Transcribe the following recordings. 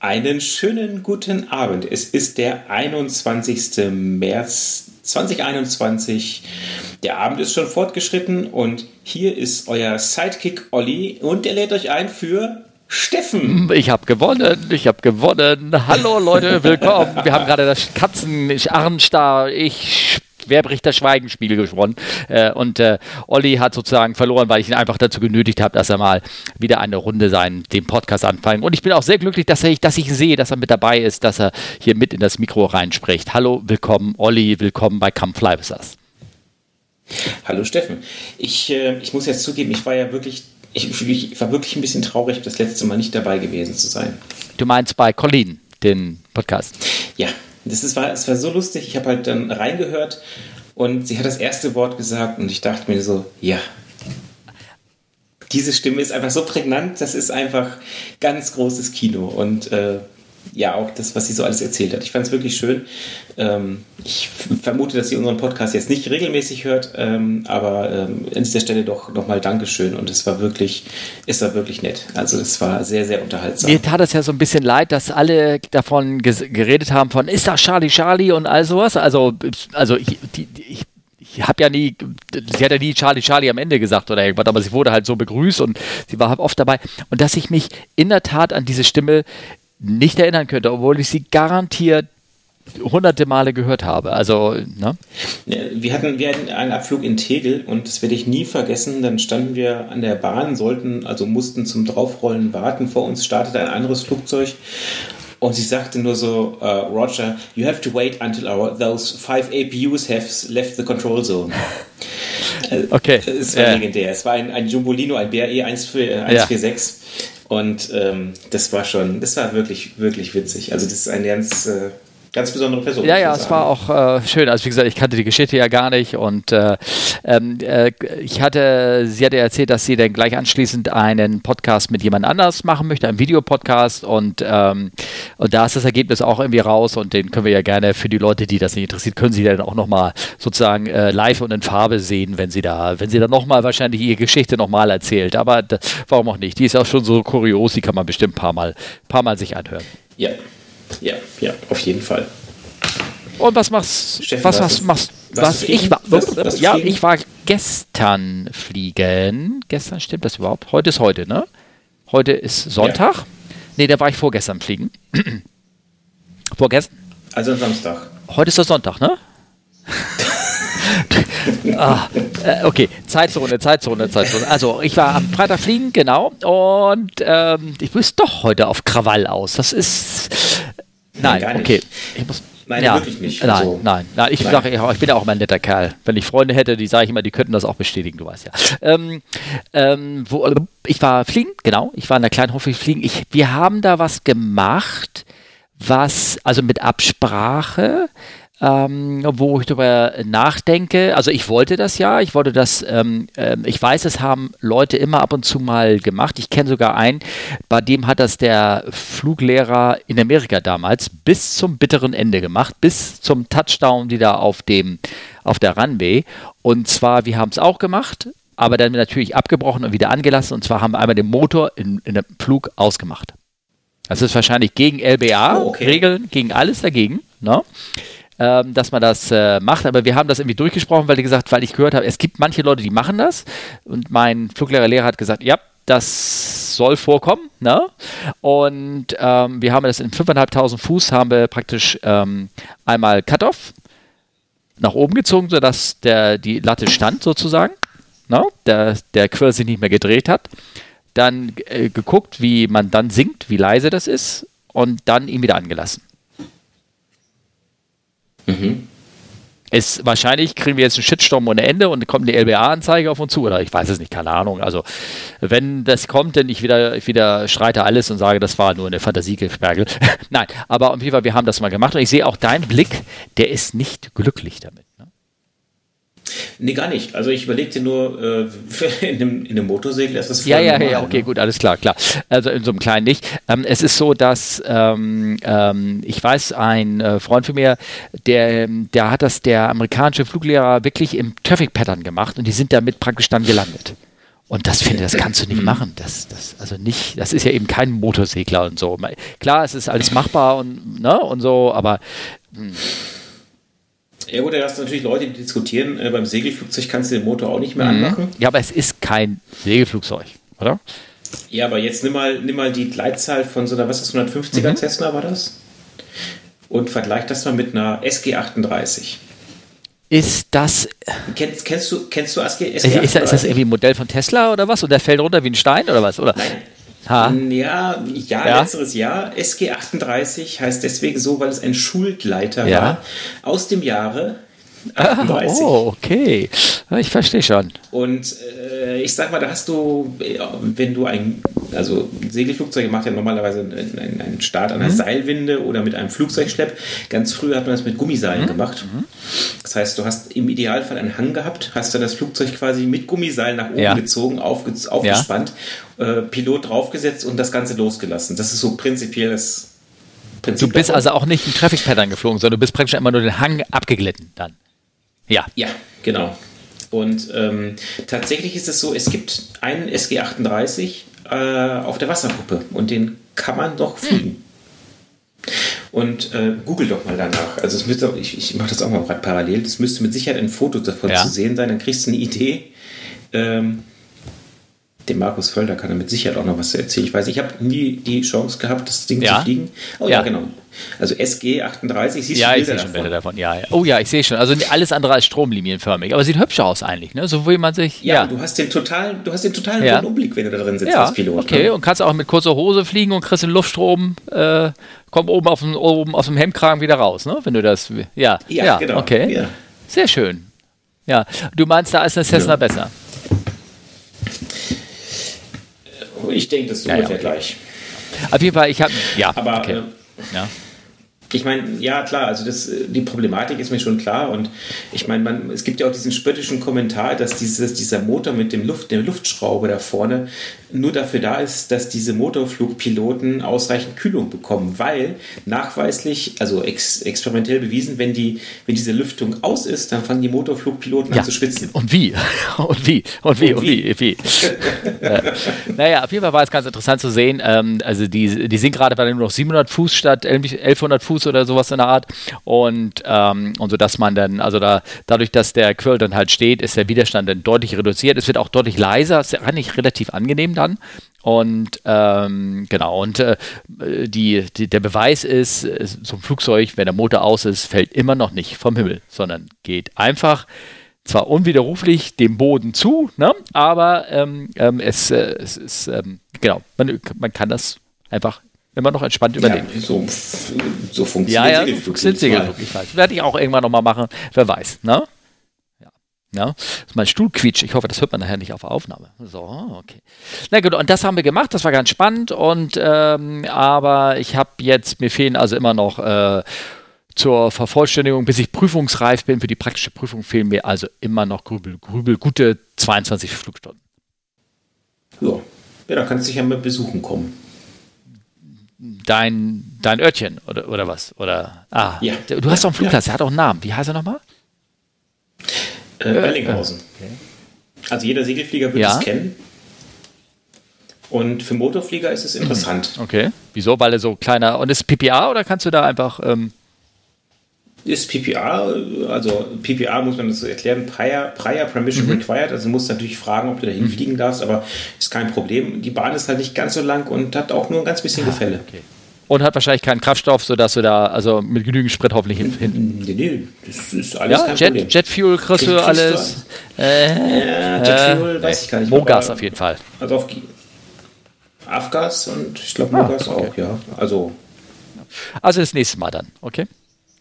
Einen schönen guten Abend. Es ist der 21. März 2021. Der Abend ist schon fortgeschritten und hier ist euer Sidekick Olli und der lädt euch ein für Steffen. Ich habe gewonnen, ich habe gewonnen. Hallo Leute, willkommen. Wir haben gerade das Katzen-Arnstar, ich Wer bricht das Schweigenspiel gewonnen. Äh, und äh, Olli hat sozusagen verloren, weil ich ihn einfach dazu genötigt habe, dass er mal wieder eine Runde sein, den Podcast anfangen. Und ich bin auch sehr glücklich, dass, er, dass ich sehe, dass er mit dabei ist, dass er hier mit in das Mikro reinspricht. Hallo, willkommen, Olli, willkommen bei With Us. Hallo Steffen. Ich, äh, ich muss jetzt zugeben, ich war ja wirklich ich, ich, war wirklich ein bisschen traurig, das letzte Mal nicht dabei gewesen zu sein. Du meinst bei Colleen, den Podcast? Ja, das ist, war, es war so lustig. Ich habe halt dann reingehört und sie hat das erste Wort gesagt und ich dachte mir so, ja. Diese Stimme ist einfach so prägnant, das ist einfach ganz großes Kino. Und äh, ja auch das, was sie so alles erzählt hat. Ich fand es wirklich schön. Ähm, ich vermute, dass sie unseren Podcast jetzt nicht regelmäßig hört, ähm, aber ähm, an dieser Stelle doch nochmal Dankeschön und es war wirklich, es war wirklich nett. Also es war sehr, sehr unterhaltsam. Mir tat es ja so ein bisschen leid, dass alle davon geredet haben von, ist das Charlie Charlie und all sowas. Also, also ich, die, ich ich habe ja nie, sie hat ja nie Charlie Charlie am Ende gesagt oder irgendwas, aber sie wurde halt so begrüßt und sie war oft dabei. Und dass ich mich in der Tat an diese Stimme nicht erinnern könnte, obwohl ich sie garantiert hunderte Male gehört habe. Also, ne? Wir hatten, wir hatten einen Abflug in Tegel und das werde ich nie vergessen. Dann standen wir an der Bahn, sollten, also mussten zum Draufrollen warten. Vor uns startete ein anderes Flugzeug und sie sagte nur so, uh, Roger, you have to wait until our, those five APUs have left the control zone. Äh, okay. Es war ja. legendär. Es war ein, ein Jumbolino, ein BRE 146. Und ähm, das war schon, das war wirklich, wirklich witzig. Also das ist ein ganz, äh, ganz besondere Person. Ja, ja, es war auch äh, schön. Also wie gesagt, ich kannte die Geschichte ja gar nicht und äh, ähm, äh, ich hatte, sie hatte erzählt, dass sie dann gleich anschließend einen Podcast mit jemand anders machen möchte, einen Videopodcast und, ähm, und da ist das Ergebnis auch irgendwie raus und den können wir ja gerne für die Leute, die das nicht interessiert, können sie dann auch nochmal sozusagen äh, live und in Farbe sehen, wenn sie da, wenn sie dann nochmal wahrscheinlich ihre Geschichte nochmal erzählt. Aber warum auch nicht? Die ist auch schon so kurios, die kann man bestimmt ein paar Mal, paar Mal sich anhören. Ja, ja, ja, auf jeden Fall. Und was machst Steffen, was, was, machst was, ich war was, was ja ich war gestern fliegen gestern stimmt das überhaupt heute ist heute ne heute ist Sonntag ja. nee da war ich vorgestern fliegen vorgestern also Samstag heute ist der Sonntag ne ah, äh, okay, Zeitzone, Zeitzone, Zeitzone. Also ich war am Freitag fliegen, genau. Und ähm, ich muss doch heute auf Krawall aus. Das ist. Nein, nein okay. Ich muss, Nein, ja, wirklich nicht. Nein, also, nein, nein. Ich, nein. Sag, ich bin ja auch mal ein netter Kerl. Wenn ich Freunde hätte, die sage ich immer, die könnten das auch bestätigen, du weißt ja. Ähm, ähm, wo, ich war fliegen, genau. Ich war in der kleinen Hof fliegen. Ich, wir haben da was gemacht, was, also mit Absprache, ähm, wo ich darüber nachdenke. Also ich wollte das ja, ich wollte das, ähm, äh, ich weiß, es haben Leute immer ab und zu mal gemacht. Ich kenne sogar einen, bei dem hat das der Fluglehrer in Amerika damals bis zum bitteren Ende gemacht, bis zum Touchdown wieder auf dem auf der Runway. Und zwar, wir haben es auch gemacht, aber dann natürlich abgebrochen und wieder angelassen. Und zwar haben wir einmal den Motor in, in dem Flug ausgemacht. Das ist wahrscheinlich gegen LBA-Regeln, oh, okay. gegen alles dagegen. Ne? Ähm, dass man das äh, macht. Aber wir haben das irgendwie durchgesprochen, weil die gesagt, weil ich gehört habe, es gibt manche Leute, die machen das. Und mein Fluglehrerlehrer hat gesagt, ja, das soll vorkommen. Ne? Und ähm, wir haben das in 5.500 Fuß, haben wir praktisch ähm, einmal Cut-Off nach oben gezogen, sodass der, die Latte stand sozusagen. Ne? Der, der Quirl sich nicht mehr gedreht hat. Dann äh, geguckt, wie man dann singt, wie leise das ist und dann ihn wieder angelassen. Mhm. Ist wahrscheinlich kriegen wir jetzt einen Shitstorm ohne Ende und kommt eine LBA-Anzeige auf uns zu. Oder ich weiß es nicht, keine Ahnung. Also, wenn das kommt, dann ich wieder, ich wieder schreite alles und sage, das war nur eine Fantasiegespergel. Nein, aber auf jeden Fall, wir haben das mal gemacht und ich sehe auch deinen Blick, der ist nicht glücklich damit. Nee, gar nicht. Also ich überlegte nur, äh, in, einem, in einem Motorsegel ist das Ja, ja, normal, ja, okay, ne? gut, alles klar, klar. Also in so einem kleinen nicht. Ähm, es ist so, dass ähm, ähm, ich weiß, ein äh, Freund von mir, der, der hat das der amerikanische Fluglehrer wirklich im Traffic Pattern gemacht und die sind damit praktisch dann gelandet. Und das finde, das kannst du nicht machen. Das, das, also nicht, das ist ja eben kein Motorsegler und so. Klar, es ist alles machbar und, ne, und so, aber. Mh. Ja gut, da hast du natürlich Leute, die diskutieren, äh, beim Segelflugzeug kannst du den Motor auch nicht mehr mhm. anmachen. Ja, aber es ist kein Segelflugzeug, oder? Ja, aber jetzt nimm mal, nimm mal die Gleitzahl von so einer, was ist 150er mhm. Cessna war das? Und vergleich das mal mit einer SG38. Ist das. Kennst, kennst du, kennst du SG, SG ist, ist, das irgendwie ein Modell von Tesla oder was? Und der fällt runter wie ein Stein oder was? Oder? Nein. Ha. Ja, ja, ja, letzteres Jahr. SG38 heißt deswegen so, weil es ein Schulgleiter ja. war aus dem Jahre 38. oh, okay. Ich verstehe schon. Und äh, ich sag mal, da hast du, wenn du ein, also Segelflugzeuge macht ja normalerweise einen, einen Start an einer mhm. Seilwinde oder mit einem Flugzeugschlepp. Ganz früh hat man das mit Gummiseilen mhm. gemacht. Mhm. Das heißt, du hast im Idealfall einen Hang gehabt, hast dann das Flugzeug quasi mit Gummiseilen nach oben ja. gezogen, aufge aufgespannt, ja. äh, Pilot draufgesetzt und das Ganze losgelassen. Das ist so prinzipiell das Prinzip. Du bist davon. also auch nicht ein Traffic Pattern geflogen, sondern du bist praktisch immer nur den Hang abgeglitten dann. Ja. Ja, genau. Und ähm, tatsächlich ist es so, es gibt einen SG38 äh, auf der Wasserkuppe und den kann man doch hm. fliegen. Hm. Und äh, google doch mal danach. Also es müsste, ich, ich mache das auch mal parallel. Das müsste mit Sicherheit ein Foto davon ja. zu sehen sein. Dann kriegst du eine Idee. Ähm, dem Markus Völder kann er mit Sicherheit auch noch was erzählen. Ich weiß, ich habe nie die Chance gehabt, das Ding ja. zu fliegen. Oh ja, ja genau. Also SG 38, siehst ja, du Bilder ich sehe schon Bilder davon. Ja, ja. Oh ja, ich sehe schon. Also alles andere als stromlinienförmig. Aber sieht hübsch aus eigentlich, ne? So wie man sich. Ja, du hast den totalen, du hast den totalen ja. Umblick, wenn du da drin sitzt ja, als Pilot. Okay, ne? und kannst auch mit kurzer Hose fliegen und kriegst den Luftstrom, äh, komm oben, auf dem, oben aus dem Hemdkragen wieder raus, ne? Wenn du das. Ja, ja, ja genau. Okay. Sehr schön. Ja. Du meinst, da ist eine Cessna besser. Ich denke, das ist ungefähr okay. gleich. Auf jeden Fall, ich habe. Ja, aber. Okay. Äh, ja ich meine, ja klar, also das, die Problematik ist mir schon klar und ich meine, man, es gibt ja auch diesen spöttischen Kommentar, dass dieses, dieser Motor mit dem Luft, der Luftschraube da vorne nur dafür da ist, dass diese Motorflugpiloten ausreichend Kühlung bekommen, weil nachweislich, also ex, experimentell bewiesen, wenn die, wenn diese Lüftung aus ist, dann fangen die Motorflugpiloten ja. an zu schwitzen. Und wie? Und wie? Und wie? Und wie? Und wie? ja. Naja, auf jeden Fall war es ganz interessant zu sehen. Ähm, also die, die sind gerade bei nur noch 700 Fuß statt 1100 Fuß Fuß oder sowas in der Art. Und, ähm, und so dass man dann, also da, dadurch, dass der Quirl dann halt steht, ist der Widerstand dann deutlich reduziert. Es wird auch deutlich leiser, ist eigentlich relativ angenehm dann. Und ähm, genau, und äh, die, die, der Beweis ist, so ein Flugzeug, wenn der Motor aus ist, fällt immer noch nicht vom Himmel, sondern geht einfach zwar unwiderruflich dem Boden zu, ne? aber ähm, ähm, es, äh, ähm, genau, man, man kann das einfach immer noch entspannt überleben. Ja, so, so funktioniert ja, ja, Segelflug. Ich weiß. Werde ich auch irgendwann nochmal machen, wer weiß. Ne? Ja. Ja, das ist mein Stuhl quietscht. Ich hoffe, das hört man nachher nicht auf der Aufnahme. So, okay. Na gut, und das haben wir gemacht. Das war ganz spannend. Und ähm, aber ich habe jetzt, mir fehlen also immer noch äh, zur Vervollständigung, bis ich prüfungsreif bin für die praktische Prüfung, fehlen mir also immer noch grübel, grübel gute 22 Flugstunden. Ja, ja da kannst du dich ja mal besuchen kommen dein, dein Örtchen oder, oder was? Oder, ah, ja. du hast doch einen Flugplatz, ja. der hat auch einen Namen. Wie heißt er nochmal? Äh, Bellinghausen. Okay. Also jeder Segelflieger wird ja. es kennen. Und für Motorflieger ist es interessant. Okay. Wieso? Weil er so kleiner. Und ist PPA oder kannst du da einfach. Ähm ist PPA, also PPA muss man das so erklären, Prior, Prior Permission mhm. Required, also du musst natürlich fragen, ob du da hinfliegen mhm. darfst, aber ist kein Problem. Die Bahn ist halt nicht ganz so lang und hat auch nur ein ganz bisschen ah, Gefälle. Okay. Und hat wahrscheinlich keinen Kraftstoff, sodass du da, also mit genügend Sprit hoffentlich hinten. Nee, nee, das ist alles ja, kein Jet, Problem. Jetfuel kriegst du alles. Äh, ja, Jetfuel äh, weiß ich gar nicht. Mogas auf jeden Fall. Also auf Afgas und ich glaube Mogas ah, okay. auch, ja. Also. Also das nächste Mal dann, okay?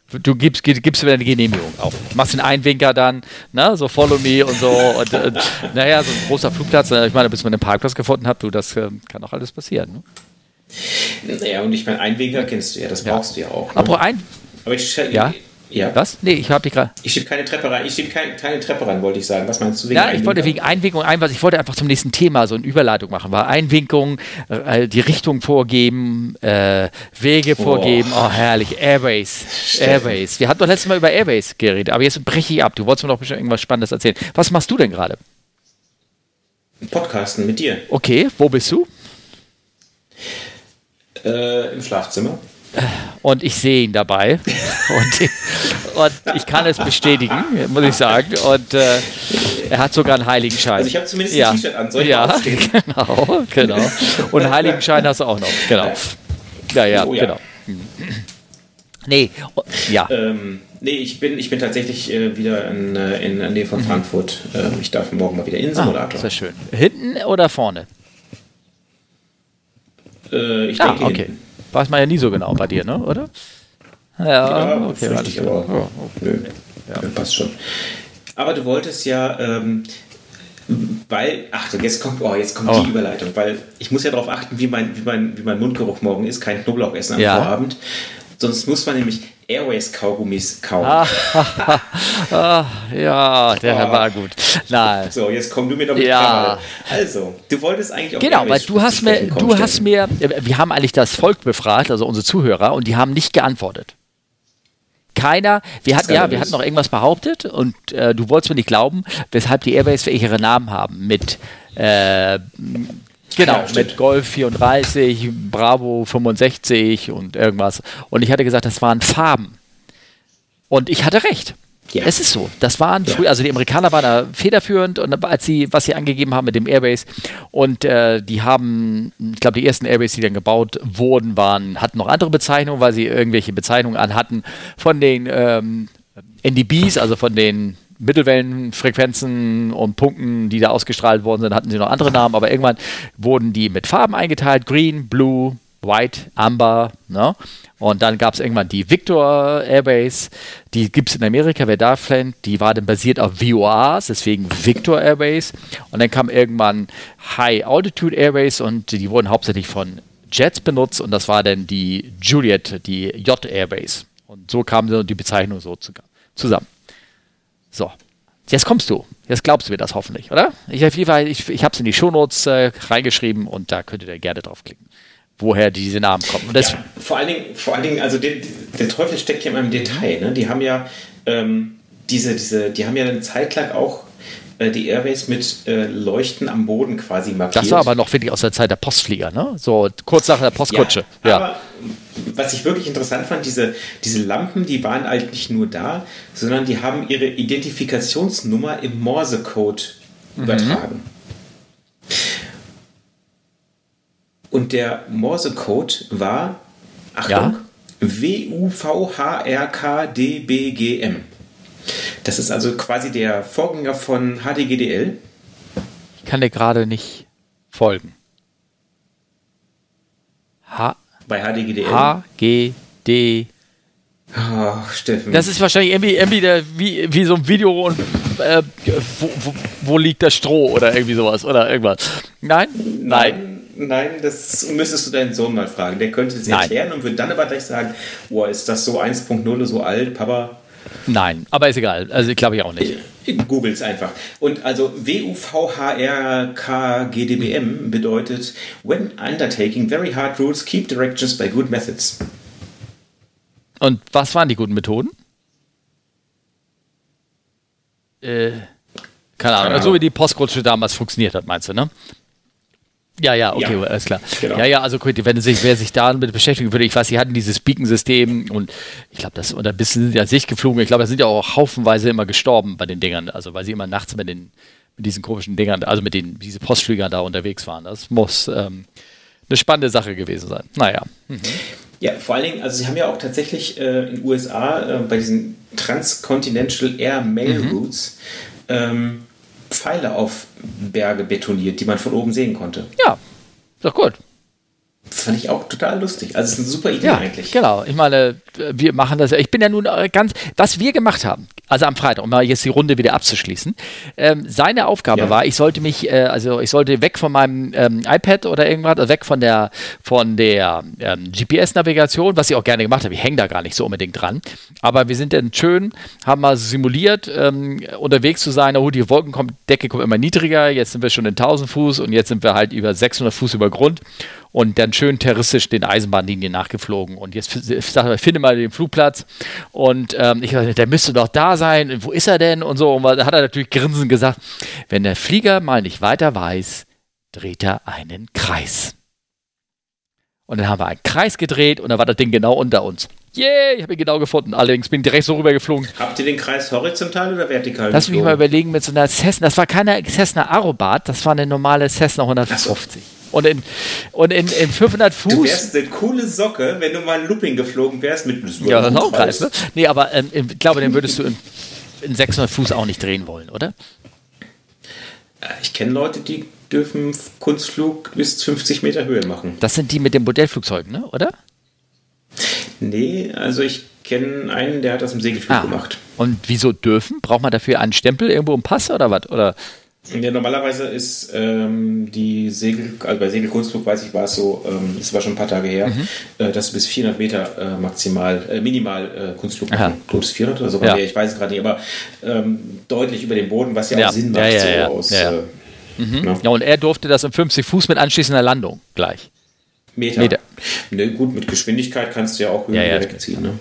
Du gibst, gibst wieder eine Genehmigung auf. Machst den Einwinker dann, ne, so Follow Me und so. Und, und naja, so ein großer Flugplatz, ich meine, bis man einen Parkplatz gefunden hat, du, das äh, kann auch alles passieren. Ne? Naja, und ich meine, Einwinker kennst du ja, das brauchst ja. du ja auch. Ne? Aber ein. Aber ich, ja? Ja. Was? Nee, ich habe die gerade. Ich schiebe keine Treppe rein. Ich schiebe keine, keine, Treppe rein, wollte ich sagen. Was meinst du wegen Ja, ich wollte wegen Einwinkung ein, was ich wollte einfach zum nächsten Thema so eine Überleitung machen. War Einwinkung, äh, die Richtung vorgeben, äh, Wege oh. vorgeben. Oh, herrlich. Airways. Airways. Wir hatten doch letztes Mal über Airways geredet, aber jetzt breche ich ab. Du wolltest mir doch bestimmt irgendwas Spannendes erzählen. Was machst du denn gerade? Podcasten mit dir. Okay, wo bist du? Äh, Im Schlafzimmer. Und ich sehe ihn dabei. und, und, ich kann es bestätigen, muss ich sagen. Und äh, er hat sogar einen Heiligenschein. Also ich habe zumindest ja. ein T-Shirt an. Soll ich ja, genau, genau. Und einen Heiligenschein hast du auch noch. Genau. Ja, ja, oh, ja. genau. Nee, ja. Ähm, nee, ich bin, ich bin tatsächlich äh, wieder in, äh, in der Nähe von mhm. Frankfurt. Äh, ich darf morgen mal wieder in Simulator. Ah, sehr schön. Hinten oder vorne? Äh, ich ah, denke okay. hinten. Weiß man ja nie so genau bei dir, ne? oder? Ja, ja okay, richtig, aber oh, okay. ja. passt schon. Aber du wolltest ja, ähm, weil, ach, jetzt kommt, oh, jetzt kommt oh. die Überleitung, weil ich muss ja darauf achten, wie mein, wie, mein, wie mein Mundgeruch morgen ist, kein Knoblauch essen am ja. Vorabend. Sonst muss man nämlich Airways-Kaugummis kauen. Ah, ah, ja, der oh. war gut. Nein. So, jetzt komm du mir doch mit ja. Also, du wolltest eigentlich auch Genau, weil du hast mir, du hast mir, wir haben eigentlich das Volk befragt, also unsere Zuhörer, und die haben nicht geantwortet. Keiner, wir hatten ja, wir hatten noch irgendwas behauptet und äh, du wolltest mir nicht glauben, weshalb die Airways für ihre Namen haben mit äh, Genau, ja, mit Golf 34, Bravo 65 und irgendwas. Und ich hatte gesagt, das waren Farben. Und ich hatte recht. Ja. Es ist so. Das waren ja. früher, also die Amerikaner waren da federführend und als sie, was sie angegeben haben mit dem Airbase und äh, die haben, ich glaube, die ersten Airbase, die dann gebaut wurden, waren, hatten noch andere Bezeichnungen, weil sie irgendwelche Bezeichnungen anhatten von den ähm, NDBs, also von den Mittelwellenfrequenzen und Punkten, die da ausgestrahlt worden sind, hatten sie noch andere Namen, aber irgendwann wurden die mit Farben eingeteilt: Green, Blue, White, Amber. Ne? Und dann gab es irgendwann die Victor Airbase, die gibt es in Amerika, wer da kennt, die war dann basiert auf VORs, deswegen Victor Airbase. Und dann kam irgendwann High Altitude Airbase und die wurden hauptsächlich von Jets benutzt und das war dann die Juliet, die J Airbase. Und so kam die Bezeichnung so zusammen. So, jetzt kommst du. Jetzt glaubst du mir das hoffentlich, oder? Ich, ich, ich habe es in die Shownotes äh, reingeschrieben und da könnt ihr gerne draufklicken, woher diese Namen kommen. Ja, vor allen Dingen, vor allen Dingen also der, der Teufel steckt ja in einem Detail. Ne? Die haben ja ähm, diese, diese, die haben ja eine Zeit lang auch die Airways mit äh, Leuchten am Boden quasi markiert. Das war aber noch wirklich aus der Zeit der Postflieger, ne? So kurz nach der Postkutsche. Ja, ja. Aber was ich wirklich interessant fand, diese, diese Lampen, die waren halt nicht nur da, sondern die haben ihre Identifikationsnummer im Morse-Code mhm. übertragen. Und der Morse-Code war, Achtung, ja? WUVHRKDBGM. Das ist also quasi der Vorgänger von HDGDL. Ich kann dir gerade nicht folgen. H Bei HDGDL? HGD. Oh, Steffen. Das ist wahrscheinlich irgendwie, irgendwie der, wie, wie so ein Video und äh, wo, wo, wo, liegt das Stroh oder irgendwie sowas oder irgendwas. Nein? Nein. Nein, das müsstest du deinen Sohn mal fragen. Der könnte es erklären und würde dann aber gleich sagen, boah, ist das so 1.0 so alt, Papa? Nein, aber ist egal. Also glaube ich auch nicht. Google es einfach. Und also WUVHRKGDBM bedeutet When undertaking very hard rules, keep directions by good methods. Und was waren die guten Methoden? Äh, keine Ahnung. So wie die Postkutsche damals funktioniert hat, meinst du, ne? Ja, ja, okay, ja, alles klar. Genau. Ja, ja, also gut, wenn sich, wer sich damit beschäftigen würde, ich weiß, sie hatten dieses Beacon-System und ich glaube, das, und ein bisschen sind ja sich geflogen. Ich glaube, da sind ja auch haufenweise immer gestorben bei den Dingern, also weil sie immer nachts mit den, mit diesen komischen Dingern, also mit den, diese Postflügern da unterwegs waren. Das muss ähm, eine spannende Sache gewesen sein. Naja. Mhm. Ja, vor allen Dingen, also sie haben ja auch tatsächlich äh, in den USA äh, bei diesen Transcontinental Air Mail mhm. Routes ähm, Pfeile auf Berge betoniert, die man von oben sehen konnte. Ja, ist doch gut. Fand ich auch total lustig. Also es ist eine super Idee ja, eigentlich. Genau, ich meine, wir machen das. Ich bin ja nun äh, ganz, was wir gemacht haben, also am Freitag, um mal jetzt die Runde wieder abzuschließen. Ähm, seine Aufgabe ja. war, ich sollte mich, äh, also ich sollte weg von meinem ähm, iPad oder irgendwas, also weg von der von der ähm, GPS-Navigation, was ich auch gerne gemacht habe. Ich hänge da gar nicht so unbedingt dran. Aber wir sind dann schön, haben mal simuliert, ähm, unterwegs zu sein. Oh, die Wolkendecke kommt immer niedriger. Jetzt sind wir schon in 1000 Fuß und jetzt sind wir halt über 600 Fuß über Grund und dann schön terroristisch den Eisenbahnlinien nachgeflogen. Und jetzt sag ich, finde mal den Flugplatz. Und ähm, ich dachte, der müsste doch da sein. Wo ist er denn? Und so. Und da hat er natürlich grinsend gesagt, wenn der Flieger mal nicht weiter weiß, dreht er einen Kreis. Und dann haben wir einen Kreis gedreht und dann war das Ding genau unter uns. Yeah, ich habe ihn genau gefunden. Allerdings bin ich direkt so rübergeflogen. Habt ihr den Kreis horizontal oder vertikal Lass mich mal überlegen mit so einer Cessna. Das war keine Cessna Aerobat, das war eine normale Cessna 150. Und in, und in, in 500 Fuß. Du wärst eine coole Socke, wenn du mal ein Looping geflogen wärst mit einem Ja, das ist auch Kreis, ne? Nee, aber ähm, ich glaube, den würdest du in, in 600 Fuß auch nicht drehen wollen, oder? Äh, ich kenne Leute, die dürfen Kunstflug bis 50 Meter Höhe machen. Das sind die mit dem Modellflugzeug, ne? oder? Nee, also ich kenne einen, der hat das im Segelflug ah. gemacht. Und wieso dürfen? Braucht man dafür einen Stempel irgendwo im Pass oder was? Oder? Ja, normalerweise ist ähm, die Segel, also bei Segelkunstflug weiß ich, war es so, ähm, das war schon ein paar Tage her, mhm. äh, dass du bis 400 Meter äh, maximal, äh, minimal äh, Kunstflug machen. Glaube 400 oder so, ja. ich weiß es gerade nicht, aber ähm, deutlich über dem Boden, was ja, ja. auch Sinn macht, ja, so aus. Äh, mhm. ja. und er durfte das um 50 Fuß mit anschließender Landung gleich. Meter. Meter. Ne, gut, mit Geschwindigkeit kannst du ja auch Höhen ja, ja, wegziehen. Ne?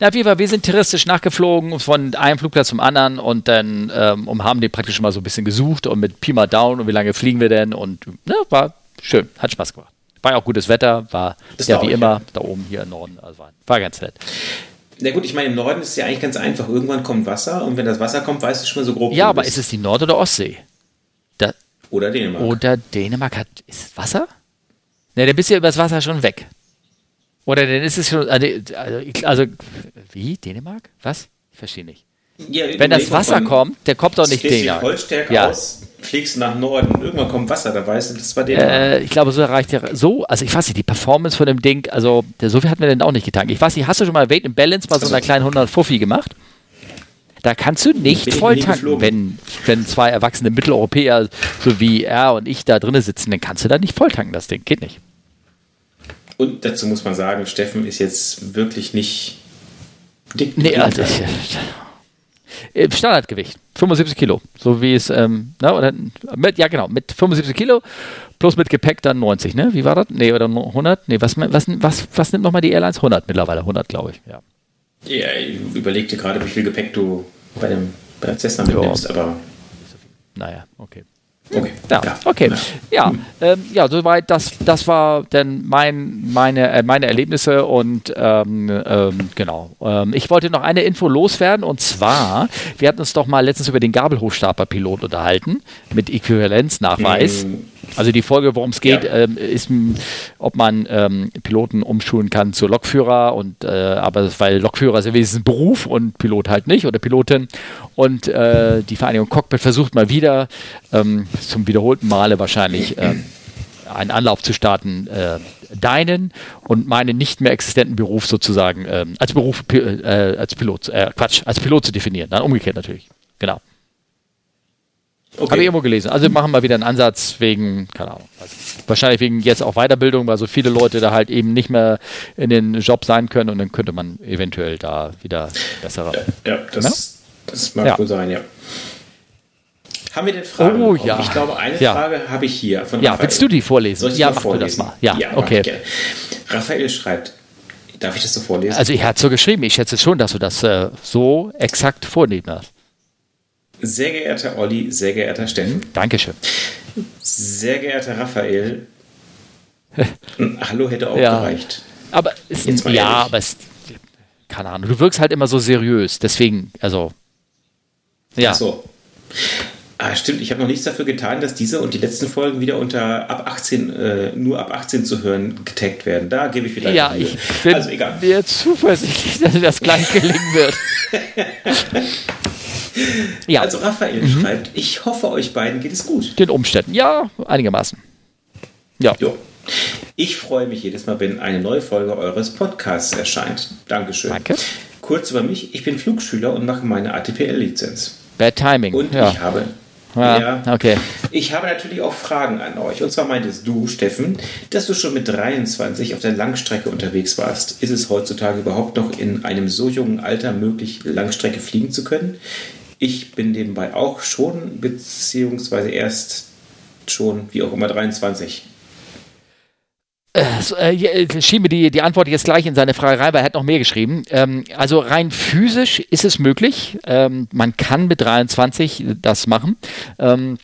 Na, auf jeden Fall, wir sind touristisch nachgeflogen von einem Flugplatz zum anderen und dann ähm, und haben den praktisch mal so ein bisschen gesucht und mit Pi mal Down und wie lange fliegen wir denn und ne, war schön, hat Spaß gemacht. War ja auch gutes Wetter, war das ja wie immer da oben hier im Norden, also war, war ganz nett. Na gut, ich meine, im Norden ist es ja eigentlich ganz einfach. Irgendwann kommt Wasser und wenn das Wasser kommt, weißt du schon mal so grob. Ja, aber bist. ist es die Nord- oder Ostsee? Da, oder Dänemark. Oder Dänemark hat. Ist Wasser? Ne, dann bist du ja übers Wasser schon weg. Oder dann ist es schon. Also, also wie? Dänemark? Was? Ich verstehe nicht. Ja, Wenn das Wasser kommt, der kommt doch nicht Dänemark. Holzstärke ja. aus, fliegst nach Norden, irgendwann kommt Wasser, da weißt du, das war Dänemark. Äh, ich glaube, so erreicht der. So, also ich weiß nicht, die Performance von dem Ding, also so viel hat mir denn auch nicht getan. Ich weiß nicht, hast du schon mal Weight and Balance bei so einer also, kleinen 100 Fuffi gemacht? Da kannst du nicht voll tanken, wenn, wenn zwei erwachsene Mitteleuropäer, so wie er und ich, da drinnen sitzen, dann kannst du da nicht voll tanken, das Ding. Geht nicht. Und dazu muss man sagen, Steffen ist jetzt wirklich nicht dick. Nee, also, äh, Standardgewicht, 75 Kilo, so wie es, ähm, na, oder, mit, ja genau, mit 75 Kilo plus mit Gepäck dann 90, ne? Wie war das? Nee, oder 100? Nee, was, was, was, was nimmt nochmal die Airlines? 100 mittlerweile, 100 glaube ich, ja. Ja, ich überlegte gerade, wie viel Gepäck du bei, dem, bei der Cessna mitnimmst, ja. aber... Naja, okay. Okay. Ja, okay. Ja, ähm, ja soweit. Das, das war dann mein, meine, äh, meine Erlebnisse und ähm, ähm, genau. Ähm, ich wollte noch eine Info loswerden und zwar, wir hatten uns doch mal letztens über den Gabelhochstapler-Pilot unterhalten mit Äquivalenznachweis. Mhm. Also die Folge, worum es geht, ja. ähm, ist, ob man ähm, Piloten umschulen kann zu Lokführer und äh, aber weil Lokführer ist ja wenigstens ein Beruf und Pilot halt nicht oder Pilotin. Und äh, die Vereinigung Cockpit versucht mal wieder ähm, zum wiederholten Male wahrscheinlich ähm, einen Anlauf zu starten, äh, deinen und meinen nicht mehr existenten Beruf sozusagen ähm, als Beruf äh, als Pilot, äh, Quatsch, als Pilot zu definieren. Dann umgekehrt natürlich. Genau. Okay. Habe ich irgendwo gelesen. Also machen wir wieder einen Ansatz wegen, keine Ahnung, also wahrscheinlich wegen jetzt auch Weiterbildung, weil so viele Leute da halt eben nicht mehr in den Job sein können und dann könnte man eventuell da wieder bessere. Ja, ja das, das mag ja. wohl sein, ja. Haben wir denn Fragen? Oh, ja. Ich glaube, eine ja. Frage habe ich hier. Von ja, willst du die vorlesen? ja, mach vorlesen? du das mal. Ja, ja okay. Raphael schreibt, darf ich das so vorlesen? Also, er hat so geschrieben. Ich schätze schon, dass du das äh, so exakt vornehmen hast. Sehr geehrter Olli, sehr geehrter Steffen. Dankeschön. Sehr geehrter Raphael. Hallo hätte auch ja. gereicht. Aber es, ja, ehrlich. aber es, keine Ahnung, du wirkst halt immer so seriös, deswegen, also, ja. Ach so. Ah, stimmt, ich habe noch nichts dafür getan, dass diese und die letzten Folgen wieder unter ab 18, äh, nur ab 18 zu hören, getaggt werden. Da gebe ich wieder. Ja, ich bin also, egal. mir zuversichtlich, dass das gleich gelingen wird. Ja. Also Raphael mhm. schreibt, ich hoffe, euch beiden geht es gut. Den Umständen, ja, einigermaßen. Ja. Jo. Ich freue mich jedes Mal, wenn eine neue Folge eures Podcasts erscheint. Dankeschön. Danke. Kurz über mich, ich bin Flugschüler und mache meine ATPL-Lizenz. Bad Timing. Und ja. ich habe ja, okay. Ich habe natürlich auch Fragen an euch. Und zwar meintest du, Steffen, dass du schon mit 23 auf der Langstrecke unterwegs warst. Ist es heutzutage überhaupt noch in einem so jungen Alter möglich, Langstrecke fliegen zu können? Ich bin nebenbei auch schon, beziehungsweise erst schon, wie auch immer, 23. äh, äh schiebe mir die, die Antwort jetzt gleich in seine Frage rein, weil er hat noch mehr geschrieben. Ähm, also rein physisch ist es möglich. Ähm, man kann mit 23 das machen. Ähm,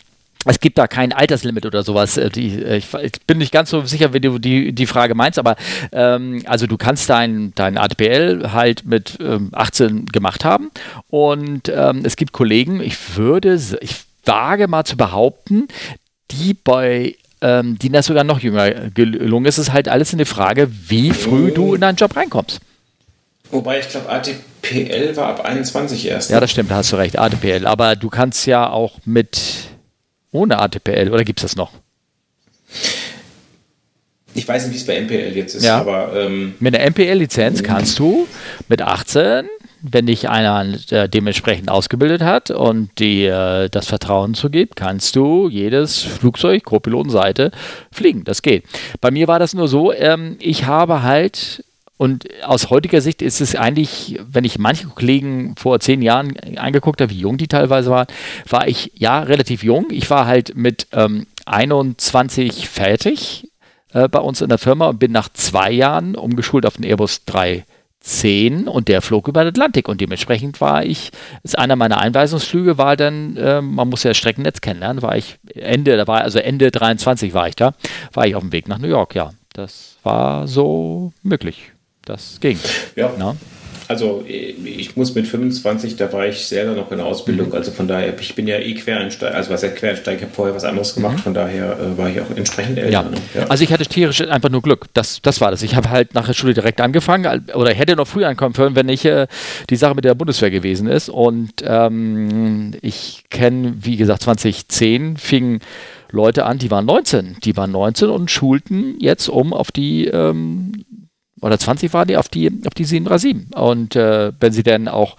es gibt da kein Alterslimit oder sowas. Äh, die, äh, ich, bin nicht ganz so sicher, wie du die, die Frage meinst, aber ähm, also du kannst dein, dein ATPL halt mit ähm, 18 gemacht haben und ähm, es gibt Kollegen, ich würde, ich wage mal zu behaupten, die bei ähm, denen das sogar noch jünger gelungen ist. Es ist halt alles eine Frage, wie früh du in deinen Job reinkommst. Wobei ich glaube, ATPL war ab 21 erst. Ja, ne? das stimmt, da hast du recht, ATPL. Aber du kannst ja auch mit ohne ATPL oder gibt es das noch? Ich weiß nicht, wie es bei MPL jetzt ist, ja. aber. Ähm, mit einer MPL-Lizenz kannst du mit 18, wenn dich einer äh, dementsprechend ausgebildet hat und dir äh, das Vertrauen zugibt, kannst du jedes Flugzeug, Co-Pilotenseite, fliegen. Das geht. Bei mir war das nur so, ähm, ich habe halt und aus heutiger Sicht ist es eigentlich, wenn ich manche Kollegen vor zehn Jahren angeguckt habe, wie jung die teilweise waren, war ich ja relativ jung. Ich war halt mit ähm, 21 fertig äh, bei uns in der Firma und bin nach zwei Jahren umgeschult auf den Airbus 310 und der flog über den Atlantik und dementsprechend war ich, ist einer meiner Einweisungsflüge war dann, äh, man muss ja Streckennetz kennenlernen, war ich Ende, da war also Ende 23 war ich da, war ich auf dem Weg nach New York, ja. Das war so möglich das ging. Ja. Na? Also ich muss mit 25, da war ich selber noch in der Ausbildung, mhm. also von daher, ich bin ja eh Quereinsteiger, also was ja Quereinsteiger, ich habe vorher was anderes gemacht, mhm. von daher äh, war ich auch entsprechend älter. Ja. Ne? ja. Also ich hatte tierisch einfach nur Glück, das, das war das. Ich habe halt nach der Schule direkt angefangen oder hätte noch früher ankommen können, wenn nicht äh, die Sache mit der Bundeswehr gewesen ist und ähm, ich kenne, wie gesagt, 2010 fing Leute an, die waren 19, die waren 19 und schulten jetzt um auf die ähm, oder 20 waren die auf die, auf die 737. Und äh, wenn sie dann auch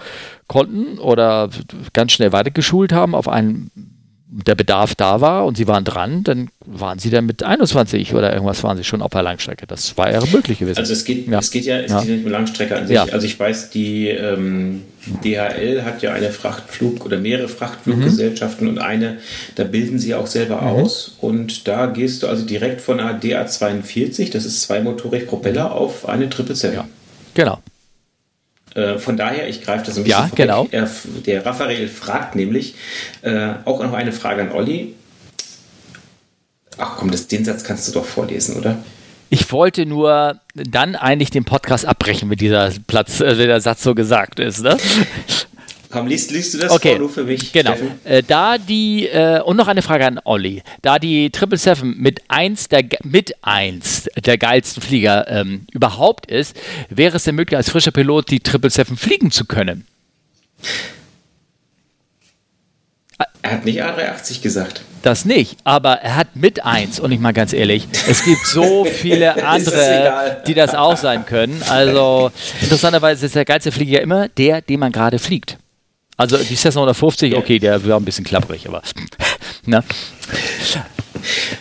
konnten oder ganz schnell weitergeschult haben auf einen der Bedarf da war und sie waren dran, dann waren sie dann mit 21 oder irgendwas waren sie schon auf der Langstrecke. Das war ja möglich gewesen. Also es geht ja, es geht ja, es ja. geht nicht um Langstrecke an sich. Ja. Also ich weiß, die ähm, DHL hat ja eine Frachtflug oder mehrere Frachtfluggesellschaften mhm. und eine, da bilden sie auch selber mhm. aus und da gehst du also direkt von einer DA42, das ist zweimotorig Propeller, auf eine 777. Ja, genau. Äh, von daher, ich greife das ein bisschen Ja, vorweg. genau. Er, der Raphael fragt nämlich äh, auch noch eine Frage an Olli. Ach komm, das, den Satz kannst du doch vorlesen, oder? Ich wollte nur dann eigentlich den Podcast abbrechen, wenn dieser Platz, äh, wenn der Satz so gesagt ist. Ne? Komm, liest, liest du das okay. vor, nur für mich? Genau. Äh, da die, äh, und noch eine Frage an Olli. Da die 777 mit eins der, mit eins der geilsten Flieger ähm, überhaupt ist, wäre es denn möglich, als frischer Pilot die 777 fliegen zu können? Er hat nicht A380 gesagt. Das nicht, aber er hat mit eins und ich mal ganz ehrlich, es gibt so viele andere, die das auch sein können. Also interessanterweise ist der geilste Flieger immer der, den man gerade fliegt. Also die Cessna 150, okay, der war ein bisschen klapprig, aber. ne?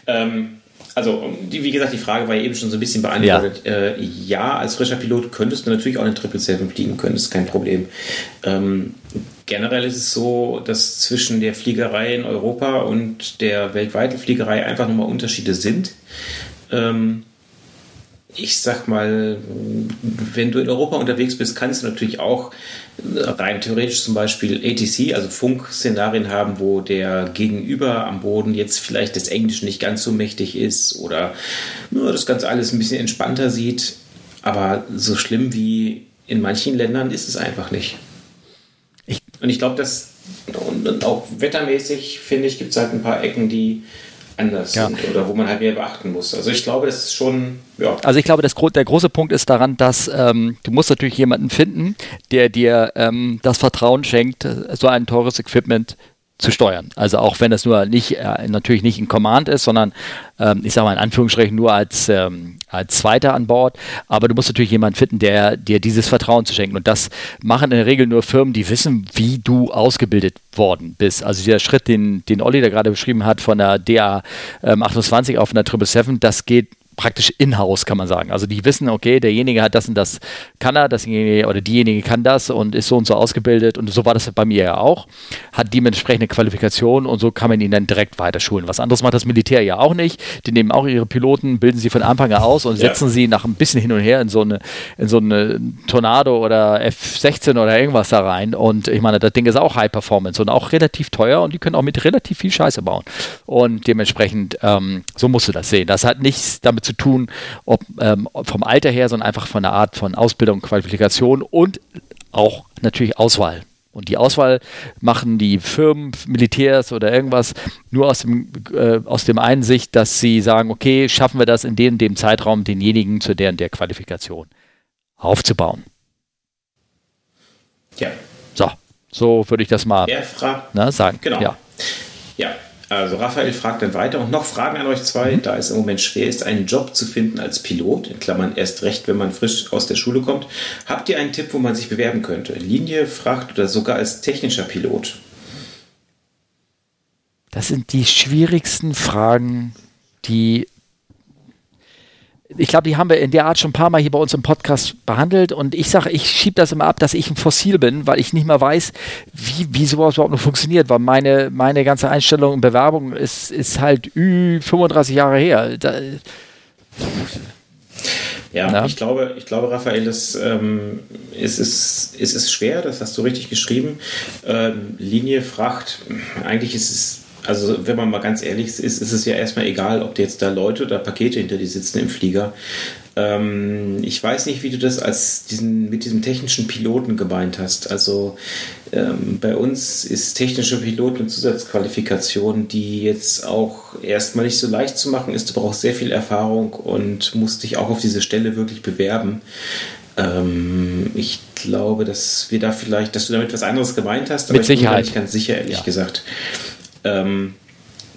ähm, also, die, wie gesagt, die Frage war ja eben schon so ein bisschen beantwortet. Ja, äh, ja als frischer Pilot könntest du natürlich auch eine 777 fliegen können, das ist kein Problem. Ähm, generell ist es so, dass zwischen der Fliegerei in Europa und der weltweiten Fliegerei einfach nochmal Unterschiede sind. Ähm, ich sag mal, wenn du in Europa unterwegs bist, kannst du natürlich auch rein theoretisch zum Beispiel ATC, also Funkszenarien haben, wo der Gegenüber am Boden jetzt vielleicht das Englisch nicht ganz so mächtig ist oder nur das Ganze alles ein bisschen entspannter sieht. Aber so schlimm wie in manchen Ländern ist es einfach nicht. Ich und ich glaube, dass und auch wettermäßig, finde ich, gibt es halt ein paar Ecken, die anders ja. sind oder wo man halt mehr beachten muss. Also ich glaube, das ist schon, ja. Also ich glaube, das, der große Punkt ist daran, dass ähm, du musst natürlich jemanden finden, der dir ähm, das Vertrauen schenkt, so ein teures Equipment zu steuern. Also auch wenn das nur nicht, äh, natürlich nicht in Command ist, sondern ähm, ich sage mal in Anführungsstrichen nur als, ähm, als Zweiter an Bord. Aber du musst natürlich jemanden finden, der dir dieses Vertrauen zu schenken. Und das machen in der Regel nur Firmen, die wissen, wie du ausgebildet worden bist. Also dieser Schritt, den, den Olli da gerade beschrieben hat von der DA ähm, 28 auf einer 777, das geht praktisch in-house, kann man sagen. Also die wissen, okay, derjenige hat das und das kann er, dasjenige oder diejenige kann das und ist so und so ausgebildet und so war das bei mir ja auch, hat dementsprechende Qualifikation und so kann man ihn dann direkt weiter schulen. Was anderes macht das Militär ja auch nicht. Die nehmen auch ihre Piloten, bilden sie von Anfang an aus und setzen ja. sie nach ein bisschen hin und her in so eine, in so eine Tornado oder F-16 oder irgendwas da rein und ich meine, das Ding ist auch High Performance und auch relativ teuer und die können auch mit relativ viel Scheiße bauen. Und dementsprechend, ähm, so musst du das sehen. Das hat nichts damit zu tun, ob ähm, vom Alter her, sondern einfach von der Art von Ausbildung, Qualifikation und auch natürlich Auswahl. Und die Auswahl machen die Firmen, Militärs oder irgendwas nur aus dem, äh, aus dem einen Sicht, dass sie sagen, okay, schaffen wir das in dem, dem Zeitraum, denjenigen zu der der Qualifikation aufzubauen. Ja. So, so würde ich das mal na, sagen. Genau. Ja. ja, also Raphael fragt dann weiter und noch Fragen an euch zwei, mhm. da es im Moment schwer ist, einen Job zu finden als Pilot, in Klammern erst recht, wenn man frisch aus der Schule kommt. Habt ihr einen Tipp, wo man sich bewerben könnte? Linie fragt oder sogar als technischer Pilot? Das sind die schwierigsten Fragen, die ich glaube, die haben wir in der Art schon ein paar Mal hier bei uns im Podcast behandelt und ich sage, ich schiebe das immer ab, dass ich ein Fossil bin, weil ich nicht mehr weiß, wie, wie sowas überhaupt noch funktioniert, weil meine, meine ganze Einstellung und Bewerbung ist, ist halt 35 Jahre her. Da, ja, ja, ich glaube, ich glaube, Raphael, das, ähm, es, ist, es ist schwer, das hast du richtig geschrieben. Ähm, Linie fragt, eigentlich ist es also wenn man mal ganz ehrlich ist, ist es ja erstmal egal, ob jetzt da Leute oder Pakete hinter dir sitzen im Flieger. Ähm, ich weiß nicht, wie du das als diesen, mit diesem technischen Piloten gemeint hast. Also ähm, bei uns ist technische Pilot eine Zusatzqualifikation, die jetzt auch erstmal nicht so leicht zu machen ist. Du brauchst sehr viel Erfahrung und musst dich auch auf diese Stelle wirklich bewerben. Ähm, ich glaube, dass wir da vielleicht, dass du damit was anderes gemeint hast, aber Mit ich bin mir nicht ganz sicher, ehrlich ja. gesagt. Ähm,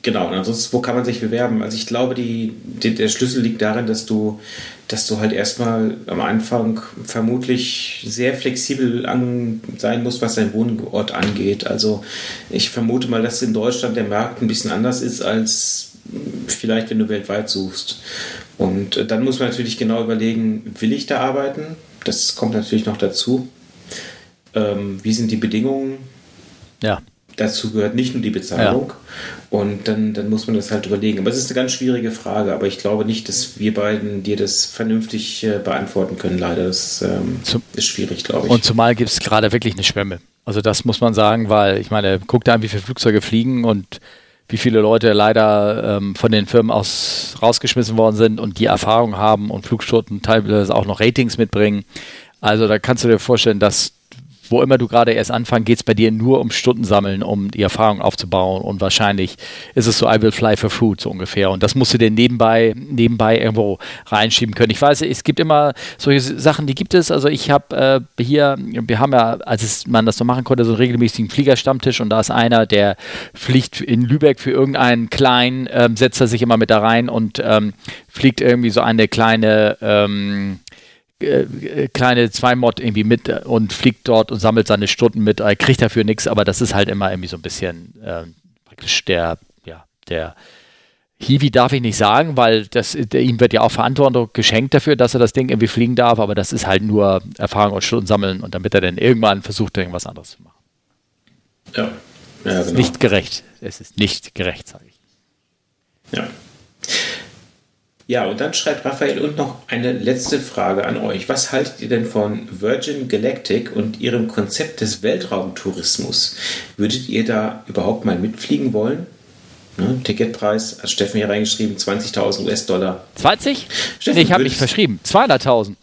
genau, und ansonsten, wo kann man sich bewerben? Also ich glaube, die, die, der Schlüssel liegt darin, dass du, dass du halt erstmal am Anfang vermutlich sehr flexibel an, sein musst, was dein Wohnort angeht. Also ich vermute mal, dass in Deutschland der Markt ein bisschen anders ist als vielleicht, wenn du weltweit suchst. Und äh, dann muss man natürlich genau überlegen, will ich da arbeiten? Das kommt natürlich noch dazu. Ähm, wie sind die Bedingungen? Ja dazu gehört nicht nur die Bezahlung. Ja. Und dann, dann muss man das halt überlegen. Aber es ist eine ganz schwierige Frage. Aber ich glaube nicht, dass wir beiden dir das vernünftig äh, beantworten können. Leider. Das ähm, Zum, ist schwierig, glaube ich. Und zumal gibt es gerade wirklich eine Schwemme. Also das muss man sagen, weil ich meine, guck da an, wie viele Flugzeuge fliegen und wie viele Leute leider ähm, von den Firmen aus rausgeschmissen worden sind und die Erfahrung haben und Flugstunden teilweise auch noch Ratings mitbringen. Also da kannst du dir vorstellen, dass wo immer du gerade erst anfangen, geht es bei dir nur um Stunden sammeln, um die Erfahrung aufzubauen. Und wahrscheinlich ist es so, I will fly for food so ungefähr. Und das musst du dir nebenbei, nebenbei irgendwo reinschieben können. Ich weiß, es gibt immer solche Sachen, die gibt es, also ich habe äh, hier, wir haben ja, als es, man das so machen konnte, so einen regelmäßigen Fliegerstammtisch. Und da ist einer, der fliegt in Lübeck für irgendeinen kleinen, ähm, setzt er sich immer mit da rein und ähm, fliegt irgendwie so eine kleine ähm, äh, kleine Zwei-Mod irgendwie mit und fliegt dort und sammelt seine Stunden mit, er kriegt dafür nichts, aber das ist halt immer irgendwie so ein bisschen äh, praktisch der, ja, der Hiwi darf ich nicht sagen, weil das, der, ihm wird ja auch Verantwortung geschenkt dafür, dass er das Ding irgendwie fliegen darf, aber das ist halt nur Erfahrung und Stunden sammeln und damit er dann irgendwann versucht, irgendwas anderes zu machen. Ja, ja genau. Nicht gerecht. Es ist nicht gerecht, sage ich. Ja. Ja, und dann schreibt Raphael und noch eine letzte Frage an euch. Was haltet ihr denn von Virgin Galactic und ihrem Konzept des Weltraumtourismus? Würdet ihr da überhaupt mal mitfliegen wollen? Ne, Ticketpreis, hat Steffen hier reingeschrieben, 20.000 US-Dollar. 20? Steffen, nee, ich habe mich verschrieben. 200.000.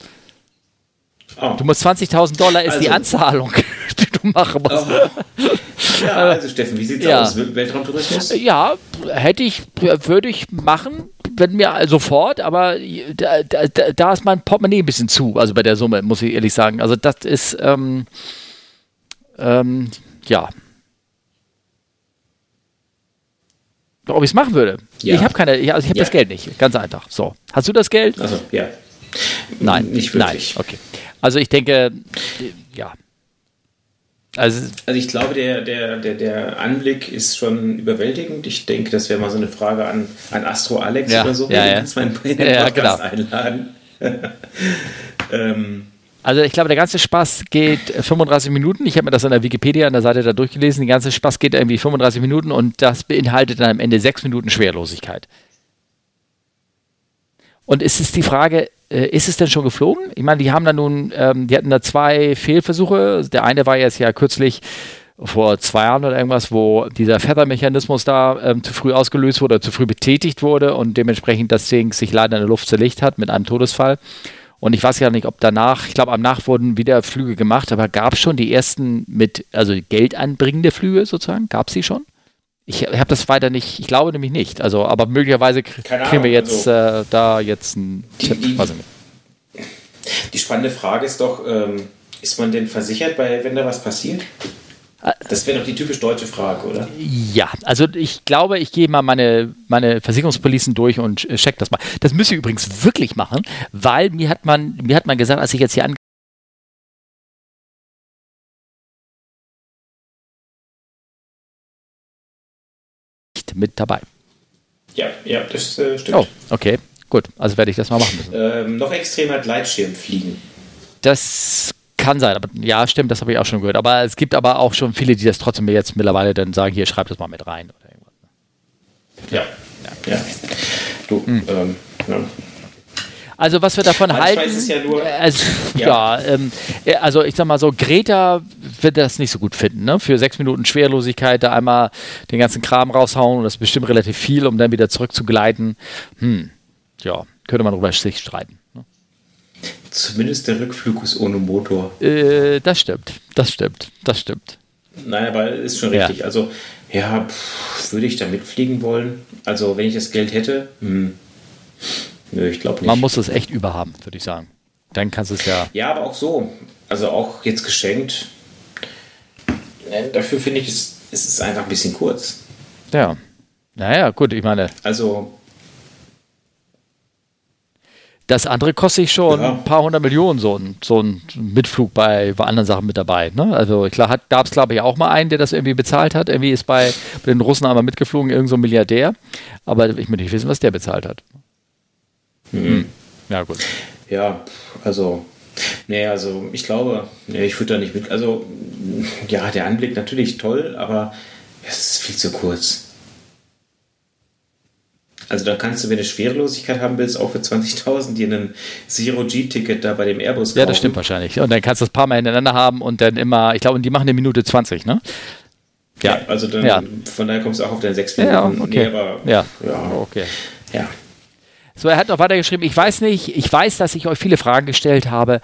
Oh. Du musst 20.000 Dollar ist also, die Anzahlung, machen musst. Oh. Ja, also Steffen, wie sieht's ja. aus? Weltraumtourismus? Ja, hätte ich, würde ich machen wenn mir sofort, aber da, da, da ist mein Portemonnaie ein bisschen zu, also bei der Summe, muss ich ehrlich sagen. Also das ist, ähm, ähm, ja. Ob ich es machen würde? Ja. Ich habe keine, also ich habe ja. das Geld nicht, ganz einfach. So. Hast du das Geld? Also, ja. Nein. Nicht wirklich. Nein, okay. Also ich denke, ja. Also, also ich glaube, der, der, der, der Anblick ist schon überwältigend. Ich denke, das wäre mal so eine Frage an, an Astro Alex ja, oder so. Ja, ja. Kannst meinen in den ja, Podcast genau. einladen. ähm, also ich glaube, der ganze Spaß geht 35 Minuten. Ich habe mir das an der Wikipedia an der Seite da durchgelesen. Der ganze Spaß geht irgendwie 35 Minuten und das beinhaltet dann am Ende sechs Minuten Schwerlosigkeit. Und ist es die Frage, äh, ist es denn schon geflogen? Ich meine, die haben da nun, ähm, die hatten da zwei Fehlversuche. Der eine war jetzt ja kürzlich vor zwei Jahren oder irgendwas, wo dieser Feather-Mechanismus da ähm, zu früh ausgelöst wurde, zu früh betätigt wurde und dementsprechend das Ding sich leider in der Luft zerlegt hat mit einem Todesfall. Und ich weiß ja nicht, ob danach, ich glaube, am Nach wurden wieder Flüge gemacht, aber gab es schon die ersten mit, also Geld anbringende Flüge sozusagen? Gab es die schon? Ich habe das weiter nicht, ich glaube nämlich nicht. Also, aber möglicherweise kriegen wir jetzt also, äh, da jetzt einen Tipp. Die, die, spannende Frage ist doch, ähm, ist man denn versichert, bei, wenn da was passiert? Das wäre doch die typisch deutsche Frage, oder? Ja, also ich glaube, ich gehe mal meine, meine Versicherungspolicen durch und check das mal. Das müsste ich übrigens wirklich machen, weil mir hat man, mir hat man gesagt, als ich jetzt hier an mit dabei. Ja, ja, das äh, stimmt. Oh, okay, gut. Also werde ich das mal machen müssen. Ähm, noch extremer Gleitschirmfliegen. Das kann sein, aber ja, stimmt, das habe ich auch schon gehört. Aber es gibt aber auch schon viele, die das trotzdem jetzt mittlerweile dann sagen, hier, schreib das mal mit rein. Oder irgendwas. Ja, ja. ja. Du, hm. ähm, ja. Also was wir davon Manchmal halten, ist es ja nur, also, ja, ja ähm, also ich sag mal so, Greta wird das nicht so gut finden, ne? Für sechs Minuten Schwerlosigkeit da einmal den ganzen Kram raushauen und das ist bestimmt relativ viel, um dann wieder zurückzugleiten. Hm, ja, könnte man darüber sich streiten. Ne? Zumindest der Rückflug ist ohne Motor. Äh, das stimmt, das stimmt, das stimmt. Nein, aber ist schon richtig. Ja. Also, ja, pff, würde ich da mitfliegen wollen? Also, wenn ich das Geld hätte, hm. Nö, ich glaube nicht. Man muss es echt überhaben, würde ich sagen. Dann kannst du es ja. Ja, aber auch so. Also auch jetzt geschenkt. Ne, dafür finde ich, es, es ist einfach ein bisschen kurz. Ja. Naja, gut, ich meine. Also. Das andere kostet sich schon ja. ein paar hundert Millionen, so ein, so ein Mitflug bei, bei anderen Sachen mit dabei. Ne? Also klar gab es, glaube ich, auch mal einen, der das irgendwie bezahlt hat. Irgendwie ist bei, bei den Russen einmal mitgeflogen, irgendein so Milliardär. Aber ich möchte nicht wissen, was der bezahlt hat. Mhm. Ja, gut. Ja, also, nee, also ich glaube, nee, ich würde da nicht mit. Also, ja, der Anblick natürlich toll, aber es ist viel zu kurz. Also dann kannst du, wenn du Schwerelosigkeit haben willst, auch für 20.000 dir ein Zero-G-Ticket da bei dem Airbus kaufen. Ja, das stimmt wahrscheinlich. Und dann kannst du das paar Mal hintereinander haben und dann immer, ich glaube, die machen eine Minute 20, ne? Ja, ja also dann, ja. von daher kommst du auch auf deine 6 Minuten. Ja, okay. Nee, aber, ja. ja, okay. Ja, so, er hat noch weitergeschrieben, ich weiß nicht, ich weiß, dass ich euch viele Fragen gestellt habe,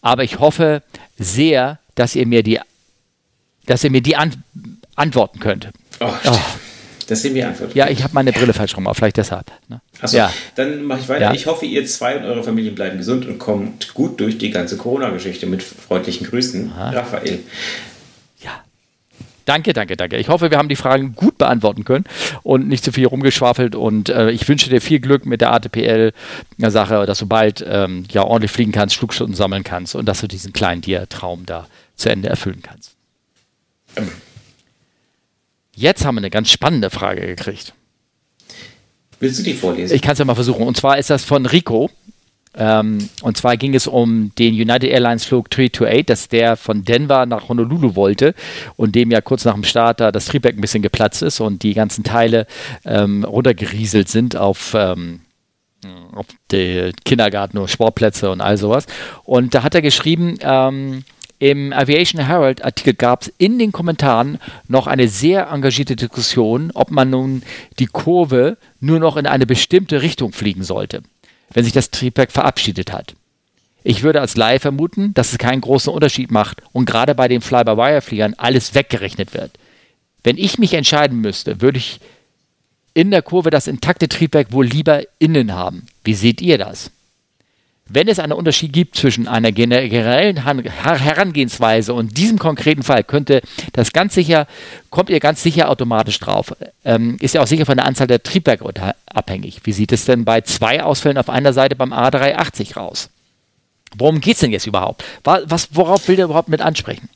aber ich hoffe sehr, dass ihr mir die, dass ihr mir die an, antworten könnt. Oh, oh. Dass ihr mir antwortet. Ja, ich habe meine Brille falsch rum, vielleicht deshalb. Ne? Achso, ja. dann mache ich weiter. Ja. Ich hoffe, ihr zwei und eure Familien bleiben gesund und kommt gut durch die ganze Corona-Geschichte mit freundlichen Grüßen. Aha. Raphael. Danke, danke, danke. Ich hoffe, wir haben die Fragen gut beantworten können und nicht zu viel rumgeschwafelt. Und äh, ich wünsche dir viel Glück mit der ATPL-Sache, dass du bald ähm, ja ordentlich fliegen kannst, Flugstunden sammeln kannst und dass du diesen kleinen Dir-Traum da zu Ende erfüllen kannst. Jetzt haben wir eine ganz spannende Frage gekriegt. Willst du die vorlesen? Ich kann es ja mal versuchen. Und zwar ist das von Rico. Ähm, und zwar ging es um den United Airlines Flug 328, dass der von Denver nach Honolulu wollte und dem ja kurz nach dem Start da das Triebwerk ein bisschen geplatzt ist und die ganzen Teile ähm, runtergerieselt sind auf, ähm, auf die Kindergarten und Sportplätze und all sowas. Und da hat er geschrieben, ähm, im Aviation Herald Artikel gab es in den Kommentaren noch eine sehr engagierte Diskussion, ob man nun die Kurve nur noch in eine bestimmte Richtung fliegen sollte wenn sich das Triebwerk verabschiedet hat. Ich würde als Laie vermuten, dass es keinen großen Unterschied macht und gerade bei den Fly-by-Wire-Fliegern alles weggerechnet wird. Wenn ich mich entscheiden müsste, würde ich in der Kurve das intakte Triebwerk wohl lieber innen haben. Wie seht ihr das? Wenn es einen Unterschied gibt zwischen einer generellen Herangehensweise und diesem konkreten Fall, könnte das ganz sicher, kommt ihr ganz sicher automatisch drauf. Ähm, ist ja auch sicher von der Anzahl der Triebwerke abhängig. Wie sieht es denn bei zwei Ausfällen auf einer Seite beim A380 raus? Worum geht es denn jetzt überhaupt? Was, worauf will der überhaupt mit ansprechen?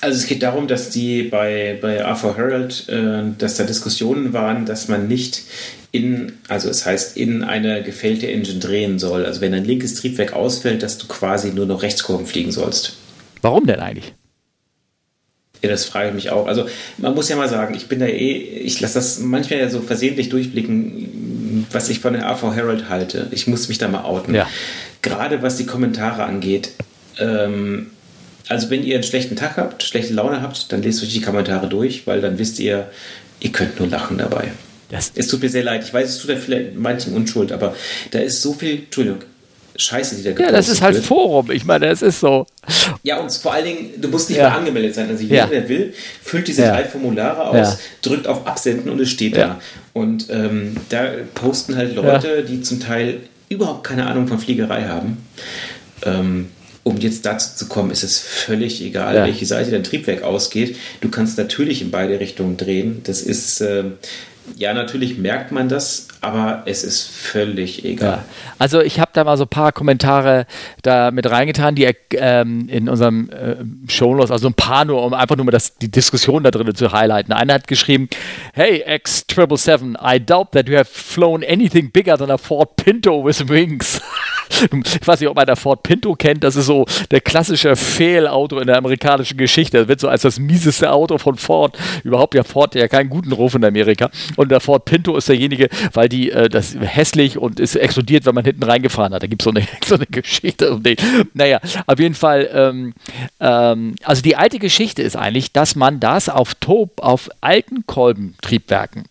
Also es geht darum, dass die bei, bei Arthur Herald, äh, dass da Diskussionen waren, dass man nicht in, also es heißt, in eine gefällte Engine drehen soll. Also wenn ein linkes Triebwerk ausfällt, dass du quasi nur noch Rechtskurven fliegen sollst. Warum denn eigentlich? Ja, das frage ich mich auch. Also man muss ja mal sagen, ich bin da eh, ich lasse das manchmal ja so versehentlich durchblicken, was ich von der AV Herald halte. Ich muss mich da mal outen. Ja. Gerade was die Kommentare angeht. Ähm, also wenn ihr einen schlechten Tag habt, schlechte Laune habt, dann lest euch die Kommentare durch, weil dann wisst ihr, ihr könnt nur lachen dabei. Das es tut mir sehr leid. Ich weiß, es tut ja vielleicht manchen Unschuld, aber da ist so viel, Entschuldigung, Scheiße, die da Ja, das ist halt wird. Forum. Ich meine, es ist so. Ja, und vor allen Dingen, du musst nicht ja. mehr angemeldet sein. Also jeder, ja. der will, füllt diese ja. drei Formulare aus, ja. drückt auf Absenden und es steht da. Und ähm, da posten halt Leute, die zum Teil überhaupt keine Ahnung von Fliegerei haben. Ähm, um jetzt dazu zu kommen, ist es völlig egal, welche Seite dein Triebwerk ausgeht. Du kannst natürlich in beide Richtungen drehen. Das ist, äh, ja, natürlich merkt man das, aber es ist völlig egal. Ja. Also ich habe da mal so ein paar Kommentare da mit reingetan, die ähm, in unserem äh, Shownotes, also ein paar nur, um einfach nur mal das, die Diskussion da drin zu highlighten. Einer hat geschrieben, Hey X777, I doubt that you have flown anything bigger than a Ford Pinto with wings. ich weiß nicht, ob man der Ford Pinto kennt, das ist so der klassische Fehlauto in der amerikanischen Geschichte. Das wird so als das mieseste Auto von Ford. Überhaupt ja Ford ja keinen guten Ruf in Amerika. Und der Ford Pinto ist derjenige, weil die, äh, das hässlich und ist explodiert, wenn man hinten reingefahren hat. Da gibt es so eine, so eine Geschichte. Naja, auf jeden Fall, ähm, ähm, also die alte Geschichte ist eigentlich, dass man das auf Top, auf alten Kolbentriebwerken,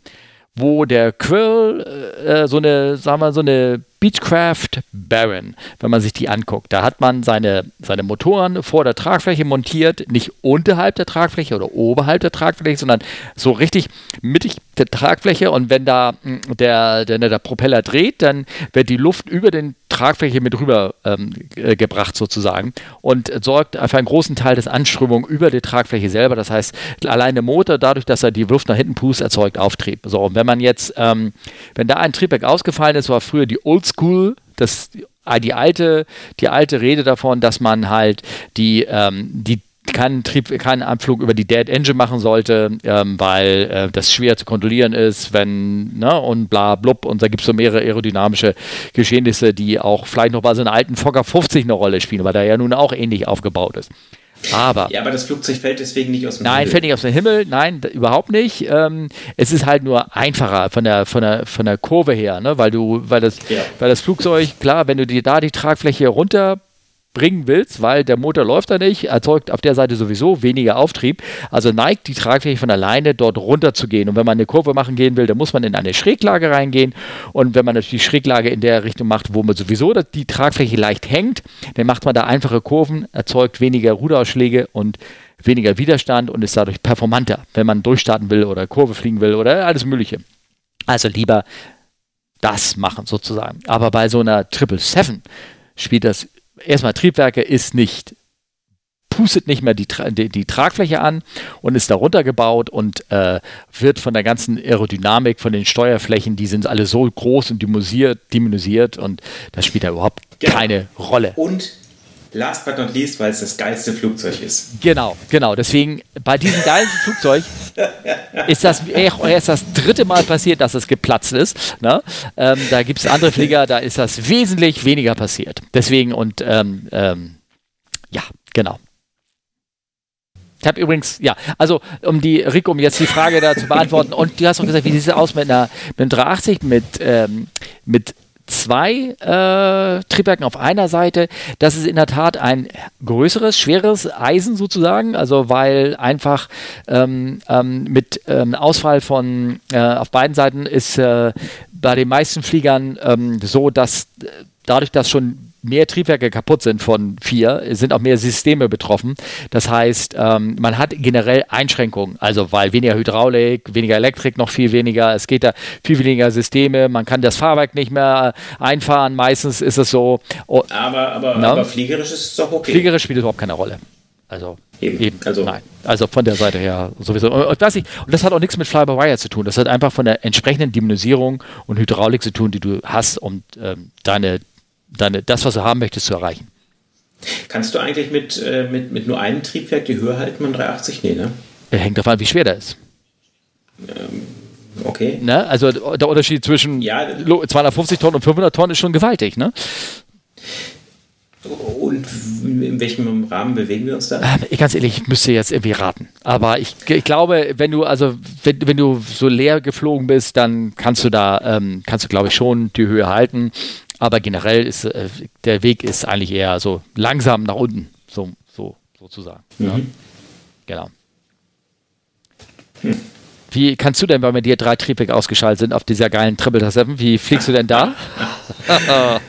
wo der Quill äh, so eine, sagen wir, so eine Beechcraft Baron, wenn man sich die anguckt. Da hat man seine, seine Motoren vor der Tragfläche montiert, nicht unterhalb der Tragfläche oder oberhalb der Tragfläche, sondern so richtig mittig der Tragfläche. Und wenn da hm, der, der, der Propeller dreht, dann wird die Luft über den Tragfläche mit rüber ähm, äh, gebracht sozusagen und sorgt für einen großen Teil des Anströmung über die Tragfläche selber. Das heißt, allein der Motor, dadurch, dass er die Luft nach hinten pustet, erzeugt Auftrieb. So, und wenn man jetzt, ähm, wenn da ein Triebwerk ausgefallen ist, war früher die Old School, das die alte, die alte Rede davon, dass man halt die, ähm, die keinen, Trieb, keinen Abflug über die Dead Engine machen sollte, ähm, weil äh, das schwer zu kontrollieren ist, wenn, ne, und bla blub, und da gibt es so mehrere aerodynamische Geschehnisse, die auch vielleicht noch bei so einem alten Fokker 50 eine Rolle spielen, weil der ja nun auch ähnlich aufgebaut ist. Aber, ja, aber das Flugzeug fällt deswegen nicht aus dem nein, Himmel. Nein, fällt nicht aus dem Himmel, nein, überhaupt nicht. Ähm, es ist halt nur einfacher von der, von der, von der Kurve her, ne? weil du, weil das, ja. weil das Flugzeug, klar, wenn du dir da die Tragfläche runter bringen willst, weil der Motor läuft da nicht, erzeugt auf der Seite sowieso weniger Auftrieb. Also neigt die Tragfläche von alleine dort runter zu gehen. Und wenn man eine Kurve machen gehen will, dann muss man in eine Schräglage reingehen. Und wenn man natürlich die Schräglage in der Richtung macht, wo man sowieso die Tragfläche leicht hängt, dann macht man da einfache Kurven, erzeugt weniger Ruderausschläge und weniger Widerstand und ist dadurch performanter, wenn man durchstarten will oder Kurve fliegen will oder alles Mögliche. Also lieber das machen sozusagen. Aber bei so einer Triple Seven spielt das erstmal Triebwerke ist nicht pustet nicht mehr die, die, die, Tragfläche an und ist darunter gebaut und äh, wird von der ganzen Aerodynamik, von den Steuerflächen, die sind alle so groß und diminusiert und das spielt da überhaupt genau. keine Rolle. Und last but not least, weil es das geilste Flugzeug ist. Genau, genau. Deswegen bei diesem geilen Flugzeug ist das erst das dritte Mal passiert, dass es geplatzt ist. Ne? Ähm, da gibt es andere Flieger, da ist das wesentlich weniger passiert. Deswegen und ähm, ähm, ja, genau. Ich habe übrigens, ja, also um die, Rick, um jetzt die Frage da zu beantworten, und du hast auch gesagt, wie sieht es aus mit einer mit einem 380, mit, ähm, mit zwei äh, Triebwerken auf einer Seite. Das ist in der Tat ein größeres, schweres Eisen sozusagen, also weil einfach ähm, ähm, mit ähm, Ausfall von äh, auf beiden Seiten ist äh, bei den meisten Fliegern ähm, so, dass äh, dadurch, dass schon mehr Triebwerke kaputt sind von vier, sind auch mehr Systeme betroffen. Das heißt, ähm, man hat generell Einschränkungen, also weil weniger Hydraulik, weniger Elektrik, noch viel weniger. Es geht da viel weniger Systeme. Man kann das Fahrwerk nicht mehr einfahren. Meistens ist es so. Oh, aber, aber, aber fliegerisch ist es doch okay. Fliegerisch spielt überhaupt keine Rolle. Also eben, eben. Also. nein. Also von der Seite her sowieso. Und das, ich, und das hat auch nichts mit Fly-by-Wire zu tun. Das hat einfach von der entsprechenden Diminutisierung und Hydraulik zu tun, die du hast, um ähm, deine deine, das, was du haben möchtest, zu erreichen. Kannst du eigentlich mit, äh, mit, mit nur einem Triebwerk die Höhe halten beim 380? Nee, ne? Hängt davon an, wie schwer der ist. Ähm, okay. Ne? Also der Unterschied zwischen ja, 250 Tonnen und 500 Tonnen ist schon gewaltig, ne? Und in welchem Rahmen bewegen wir uns da? Äh, ganz ehrlich, ich müsste jetzt irgendwie raten. Aber ich, ich glaube, wenn du, also wenn, wenn du so leer geflogen bist, dann kannst du da, ähm, kannst du, glaube ich, schon die Höhe halten. Aber generell ist äh, der Weg ist eigentlich eher so langsam nach unten, so, so sozusagen. Mhm. Ja. Genau. Hm. Wie kannst du denn, weil bei dir drei Triebwerke ausgeschaltet sind auf dieser geilen Triple 7, wie fliegst du denn da?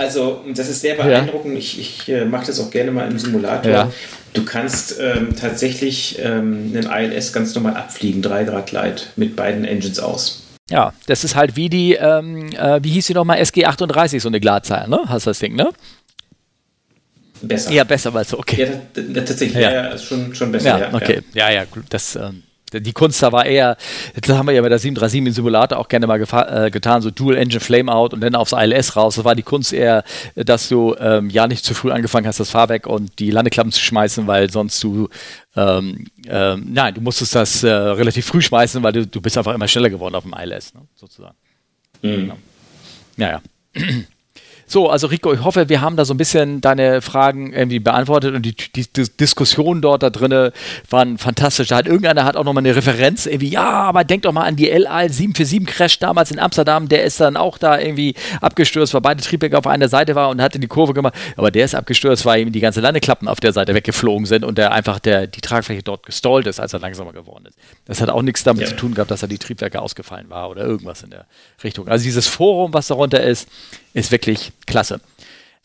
also, das ist sehr beeindruckend. Ja. Ich, ich äh, mache das auch gerne mal im Simulator. Ja. Du kannst ähm, tatsächlich ähm, einen ILS ganz normal abfliegen, 3 Grad Light, mit beiden Engines aus. Ja, das ist halt wie die, ähm, äh, wie hieß die nochmal, SG38, so eine Glatzahl, ne? Hast du das Ding, ne? Besser. Ja, besser, weil so, okay. Ja, tatsächlich, ja, ja schon, schon besser. Ja, okay. Ja, ja, das, ähm, die Kunst da war eher, das haben wir ja mit der 737 im Simulator auch gerne mal äh, getan, so Dual Engine Flameout und dann aufs ILS raus. Das war die Kunst eher, dass du ähm, ja nicht zu früh angefangen hast, das Fahrwerk und die Landeklappen zu schmeißen, weil sonst du, ähm, ähm, nein, du musstest das äh, relativ früh schmeißen, weil du, du bist einfach immer schneller geworden auf dem ILS, ne, sozusagen. Mhm. Genau. Ja, ja. So, also Rico, ich hoffe, wir haben da so ein bisschen deine Fragen irgendwie beantwortet und die, die, die Diskussionen dort da drinnen waren fantastisch. Da hat irgendeiner hat auch nochmal eine Referenz, irgendwie, ja, aber denk doch mal an die LA 747 Crash damals in Amsterdam, der ist dann auch da irgendwie abgestürzt, weil beide Triebwerke auf einer Seite waren und hat in die Kurve gemacht, aber der ist abgestürzt, weil ihm die ganze Landeklappen auf der Seite weggeflogen sind und der einfach der, die Tragfläche dort gestallt ist, als er langsamer geworden ist. Das hat auch nichts damit ja. zu tun gehabt, dass er die Triebwerke ausgefallen war oder irgendwas in der Richtung. Also dieses Forum, was darunter ist, ist wirklich klasse.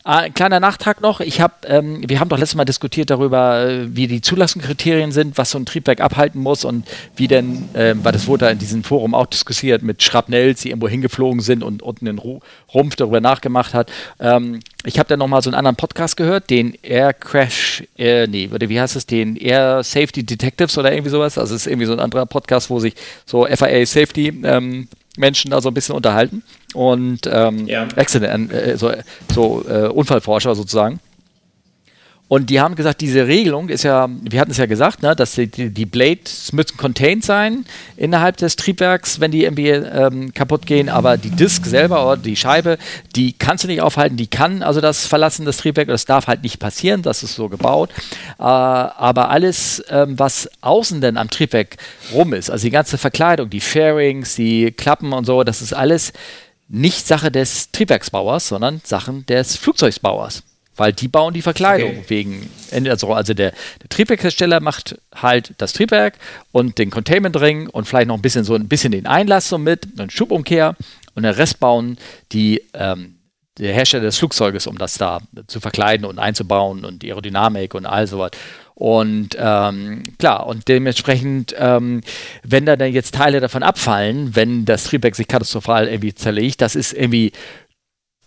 Ein ah, kleiner Nachtrag noch. Ich hab, ähm, wir haben doch letztes Mal diskutiert darüber, äh, wie die Zulassungskriterien sind, was so ein Triebwerk abhalten muss und wie denn, äh, weil das wurde da in diesem Forum auch diskutiert, mit Schrapnells, die irgendwo hingeflogen sind und unten den Rumpf darüber nachgemacht hat. Ähm, ich habe da nochmal so einen anderen Podcast gehört, den Air Crash, äh, nee, wie heißt es, den Air Safety Detectives oder irgendwie sowas. Also es ist irgendwie so ein anderer Podcast, wo sich so FIA Safety ähm, Menschen da so ein bisschen unterhalten und ähm, ja. Accident, äh, so, so äh, Unfallforscher sozusagen. Und die haben gesagt, diese Regelung ist ja, wir hatten es ja gesagt, ne, dass die, die Blades müssen contained sein innerhalb des Triebwerks, wenn die irgendwie ähm, kaputt gehen, aber die Disk selber oder die Scheibe, die kannst du nicht aufhalten, die kann also das Verlassen des Triebwerks, das darf halt nicht passieren, das ist so gebaut. Äh, aber alles, ähm, was außen denn am Triebwerk rum ist, also die ganze Verkleidung, die Fairings, die Klappen und so, das ist alles nicht Sache des Triebwerksbauers, sondern Sachen des Flugzeugsbauers. Weil die bauen die Verkleidung okay. wegen, also, also der, der Triebwerkhersteller macht halt das Triebwerk und den Containment Ring und vielleicht noch ein bisschen so ein bisschen den Einlass so mit, einen Schubumkehr und den Rest bauen die ähm, der Hersteller des Flugzeuges, um das da zu verkleiden und einzubauen und die Aerodynamik und all sowas. Und ähm, klar, und dementsprechend, ähm, wenn da dann jetzt Teile davon abfallen, wenn das Triebwerk sich katastrophal irgendwie zerlegt, das ist irgendwie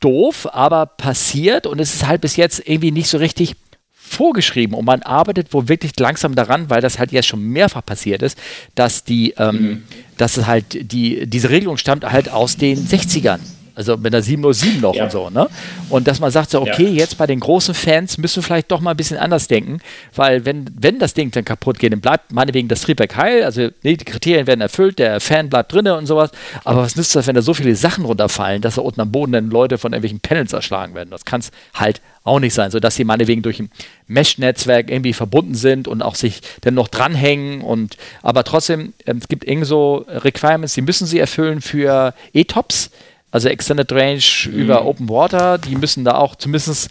doof, aber passiert und es ist halt bis jetzt irgendwie nicht so richtig vorgeschrieben und man arbeitet wohl wirklich langsam daran, weil das halt jetzt schon mehrfach passiert ist, dass die, ähm, mhm. dass es halt die, diese Regelung stammt halt aus den 60ern. Also mit der 707 noch ja. und so, ne? Und dass man sagt so, okay, ja. jetzt bei den großen Fans müssen wir vielleicht doch mal ein bisschen anders denken, weil wenn, wenn das Ding dann kaputt geht, dann bleibt meinetwegen das Triebwerk heil, also nee, die Kriterien werden erfüllt, der Fan bleibt drinne und sowas, aber was nützt das, wenn da so viele Sachen runterfallen, dass da unten am Boden dann Leute von irgendwelchen Panels erschlagen werden? Das kann es halt auch nicht sein, sodass sie meinetwegen durch ein Mesh-Netzwerk irgendwie verbunden sind und auch sich dann noch dranhängen und aber trotzdem, ähm, es gibt irgendwie so Requirements, die müssen sie erfüllen für E-Tops, also Extended Range mhm. über Open Water, die müssen da auch zumindest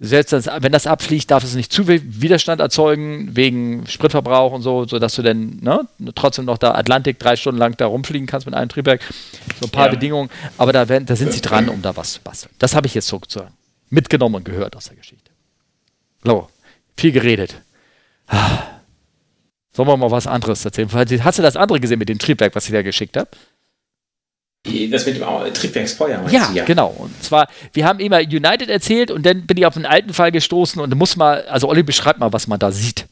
selbst das, wenn das abfliegt, darf es nicht zu viel Widerstand erzeugen, wegen Spritverbrauch und so, sodass du dann ne, trotzdem noch da Atlantik drei Stunden lang da rumfliegen kannst mit einem Triebwerk. So ein paar ja. Bedingungen, aber da, werden, da sind sie dran, um da was zu basteln. Das habe ich jetzt sozusagen mitgenommen und gehört aus der Geschichte. So, viel geredet. Sollen wir mal was anderes erzählen? Hast du das andere gesehen mit dem Triebwerk, was ich da geschickt habe? Das mit dem Triebwerksfeuer. Ja, ja, genau. Und zwar, wir haben immer United erzählt und dann bin ich auf einen alten Fall gestoßen und muss mal, also Olli, beschreib mal, was man da sieht.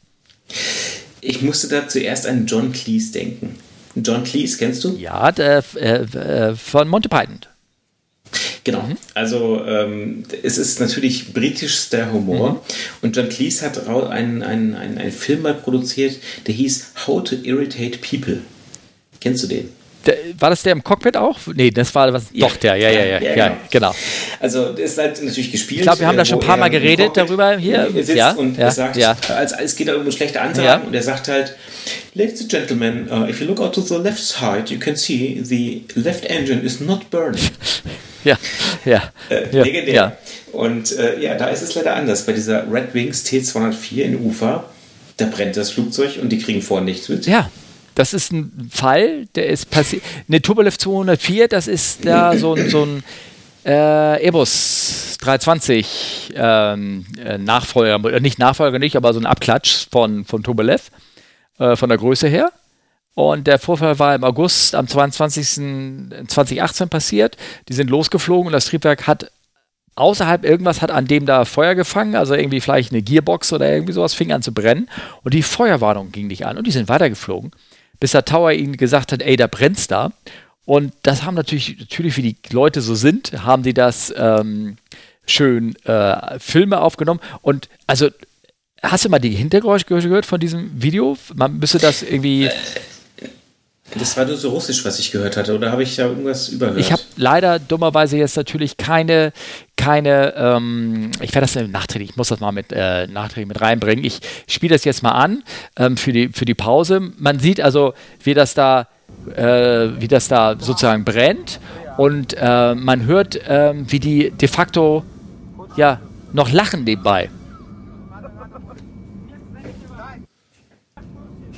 Ich musste da zuerst an John Cleese denken. John Cleese, kennst du? Ja, der, äh, äh, von Monty Python. Genau. Mhm. Also ähm, es ist natürlich britischster Humor. Mhm. Und John Cleese hat einen, einen, einen, einen Film mal produziert, der hieß How to Irritate People. Kennst du den? Der, war das der im Cockpit auch? Nee, das war was. Ja. Doch, der, ja, ja, ja, ja, ja, genau. Also, das ist halt natürlich gespielt. Ich glaube, wir haben da schon ein paar Mal geredet darüber hier. Er sitzt ja, und ja, sagt, ja. Als, es geht da um eine schlechte Ansagen und er sagt halt, Ladies and gentlemen, uh, if you look out to the left side, you can see the left engine is not burning. ja, ja. Äh, legendär. Ja. Und äh, ja, da ist es leider anders. Bei dieser Red Wings T204 in Ufa, da brennt das Flugzeug und die kriegen vorne nichts mit. Ja, das ist ein Fall, der ist passiert. Eine Tupolev 204, das ist da so ein, so ein äh, Airbus 320 ähm, äh, Nachfolger, äh, nicht Nachfolger nicht, aber so ein Abklatsch von, von Tupolev, äh, von der Größe her. Und der Vorfall war im August am 22. 2018 passiert. Die sind losgeflogen und das Triebwerk hat außerhalb irgendwas hat an dem da Feuer gefangen, also irgendwie vielleicht eine Gearbox oder irgendwie sowas fing an zu brennen und die Feuerwarnung ging nicht an und die sind weitergeflogen bis der Tower ihnen gesagt hat, ey, da brennt's da. Und das haben natürlich, natürlich, wie die Leute so sind, haben die das ähm, schön äh, Filme aufgenommen. Und also, hast du mal die Hintergeräusche gehört von diesem Video? Man müsste das irgendwie. Das war nur so russisch, was ich gehört hatte, oder habe ich da irgendwas überhört? Ich habe leider dummerweise jetzt natürlich keine, keine, ähm, ich werde das nachträglich, ich muss das mal mit äh, nachträglich mit reinbringen. Ich spiele das jetzt mal an ähm, für, die, für die Pause. Man sieht also, wie das da, äh, wie das da sozusagen brennt und äh, man hört, ähm, wie die de facto ja noch lachen nebenbei.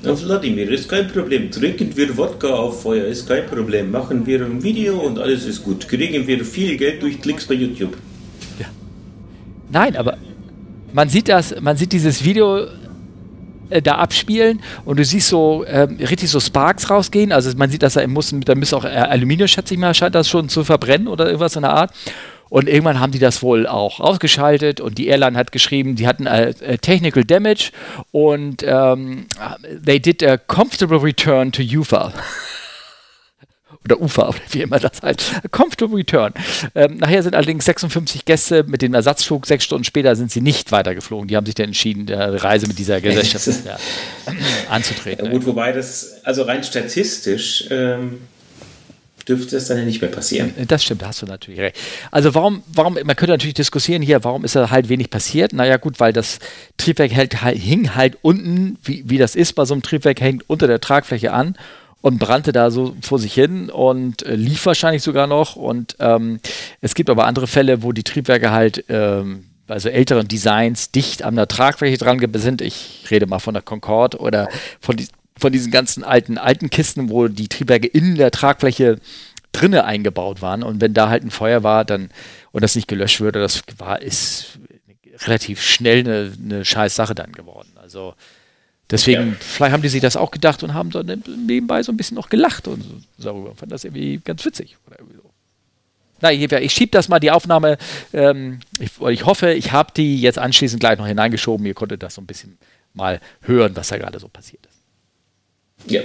Wladimir, ist kein Problem. Trinken wir Wodka auf Feuer, ist kein Problem. Machen wir ein Video und alles ist gut. Kriegen wir viel Geld durch Klicks bei YouTube. Ja. Nein, aber man sieht das, man sieht dieses Video äh, da abspielen und du siehst so ähm, richtig so Sparks rausgehen. Also man sieht, dass er muss, da müsste auch äh, Aluminium, schätze ich mal, scheint das schon zu verbrennen oder irgendwas in der Art. Und irgendwann haben die das wohl auch ausgeschaltet und die Airline hat geschrieben, die hatten a, a Technical Damage und ähm, they did a comfortable return to UFA. oder UFA, oder wie immer das heißt. Comfortable return. Ähm, nachher sind allerdings 56 Gäste mit dem Ersatzflug. Sechs Stunden später sind sie nicht weitergeflogen. Die haben sich dann entschieden, eine Reise mit dieser Gesellschaft ja, anzutreten. Ja, gut, wobei das, also rein statistisch, ähm dürfte es dann ja nicht mehr passieren. Das stimmt, da hast du natürlich recht. Also warum, warum, man könnte natürlich diskutieren hier, warum ist da halt wenig passiert? Naja gut, weil das Triebwerk hält, halt, hing halt unten, wie, wie das ist bei so einem Triebwerk, hängt unter der Tragfläche an und brannte da so vor sich hin und äh, lief wahrscheinlich sogar noch. Und ähm, es gibt aber andere Fälle, wo die Triebwerke halt ähm, also älteren Designs dicht an der Tragfläche dran sind. Ich rede mal von der Concorde oder von, die, von diesen ganzen alten, alten Kisten, wo die Triebwerke in der Tragfläche drinne eingebaut waren. Und wenn da halt ein Feuer war, dann und das nicht gelöscht würde, das war, ist relativ schnell eine, eine scheiß Sache dann geworden. Also deswegen, ja. vielleicht haben die sich das auch gedacht und haben so nebenbei so ein bisschen noch gelacht und so darüber. Fand das irgendwie ganz witzig. Oder irgendwie so. Na, ich, ich schiebe das mal die Aufnahme. Ähm, ich, ich, hoffe, ich habe die jetzt anschließend gleich noch hineingeschoben. Ihr konntet das so ein bisschen mal hören, was da gerade so passiert ist. Ja.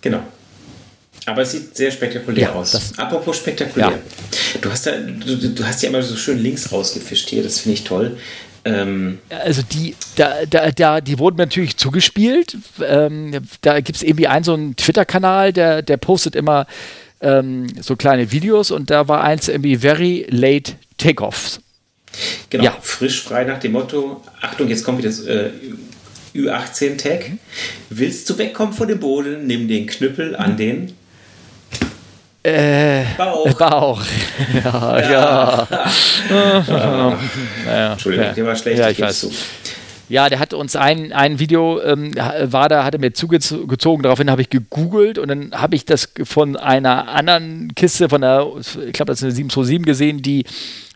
Genau. Aber es sieht sehr spektakulär ja, aus. Apropos spektakulär. Ja. Du, hast da, du, du hast ja immer so schön links rausgefischt hier, das finde ich toll. Ähm also die, da, da, da, die wurden natürlich zugespielt. Ähm, da gibt es irgendwie einen so einen Twitter-Kanal, der, der postet immer ähm, so kleine Videos und da war eins irgendwie very late Takeoffs. Genau, ja. frisch frei nach dem Motto, Achtung, jetzt kommt wieder das äh, Ü18-Tag. Mhm. Willst du wegkommen von dem Boden, nimm den Knüppel an den äh, Bauch. Bauch. ja, ja. ja. ja. Entschuldigung, der war schlecht. Ja, ich weiß. Zu. Ja, der hat uns ein, ein Video, ähm, war da, hat er mir zugezogen, daraufhin habe ich gegoogelt und dann habe ich das von einer anderen Kiste, von der, ich glaube, das ist eine 727 gesehen, die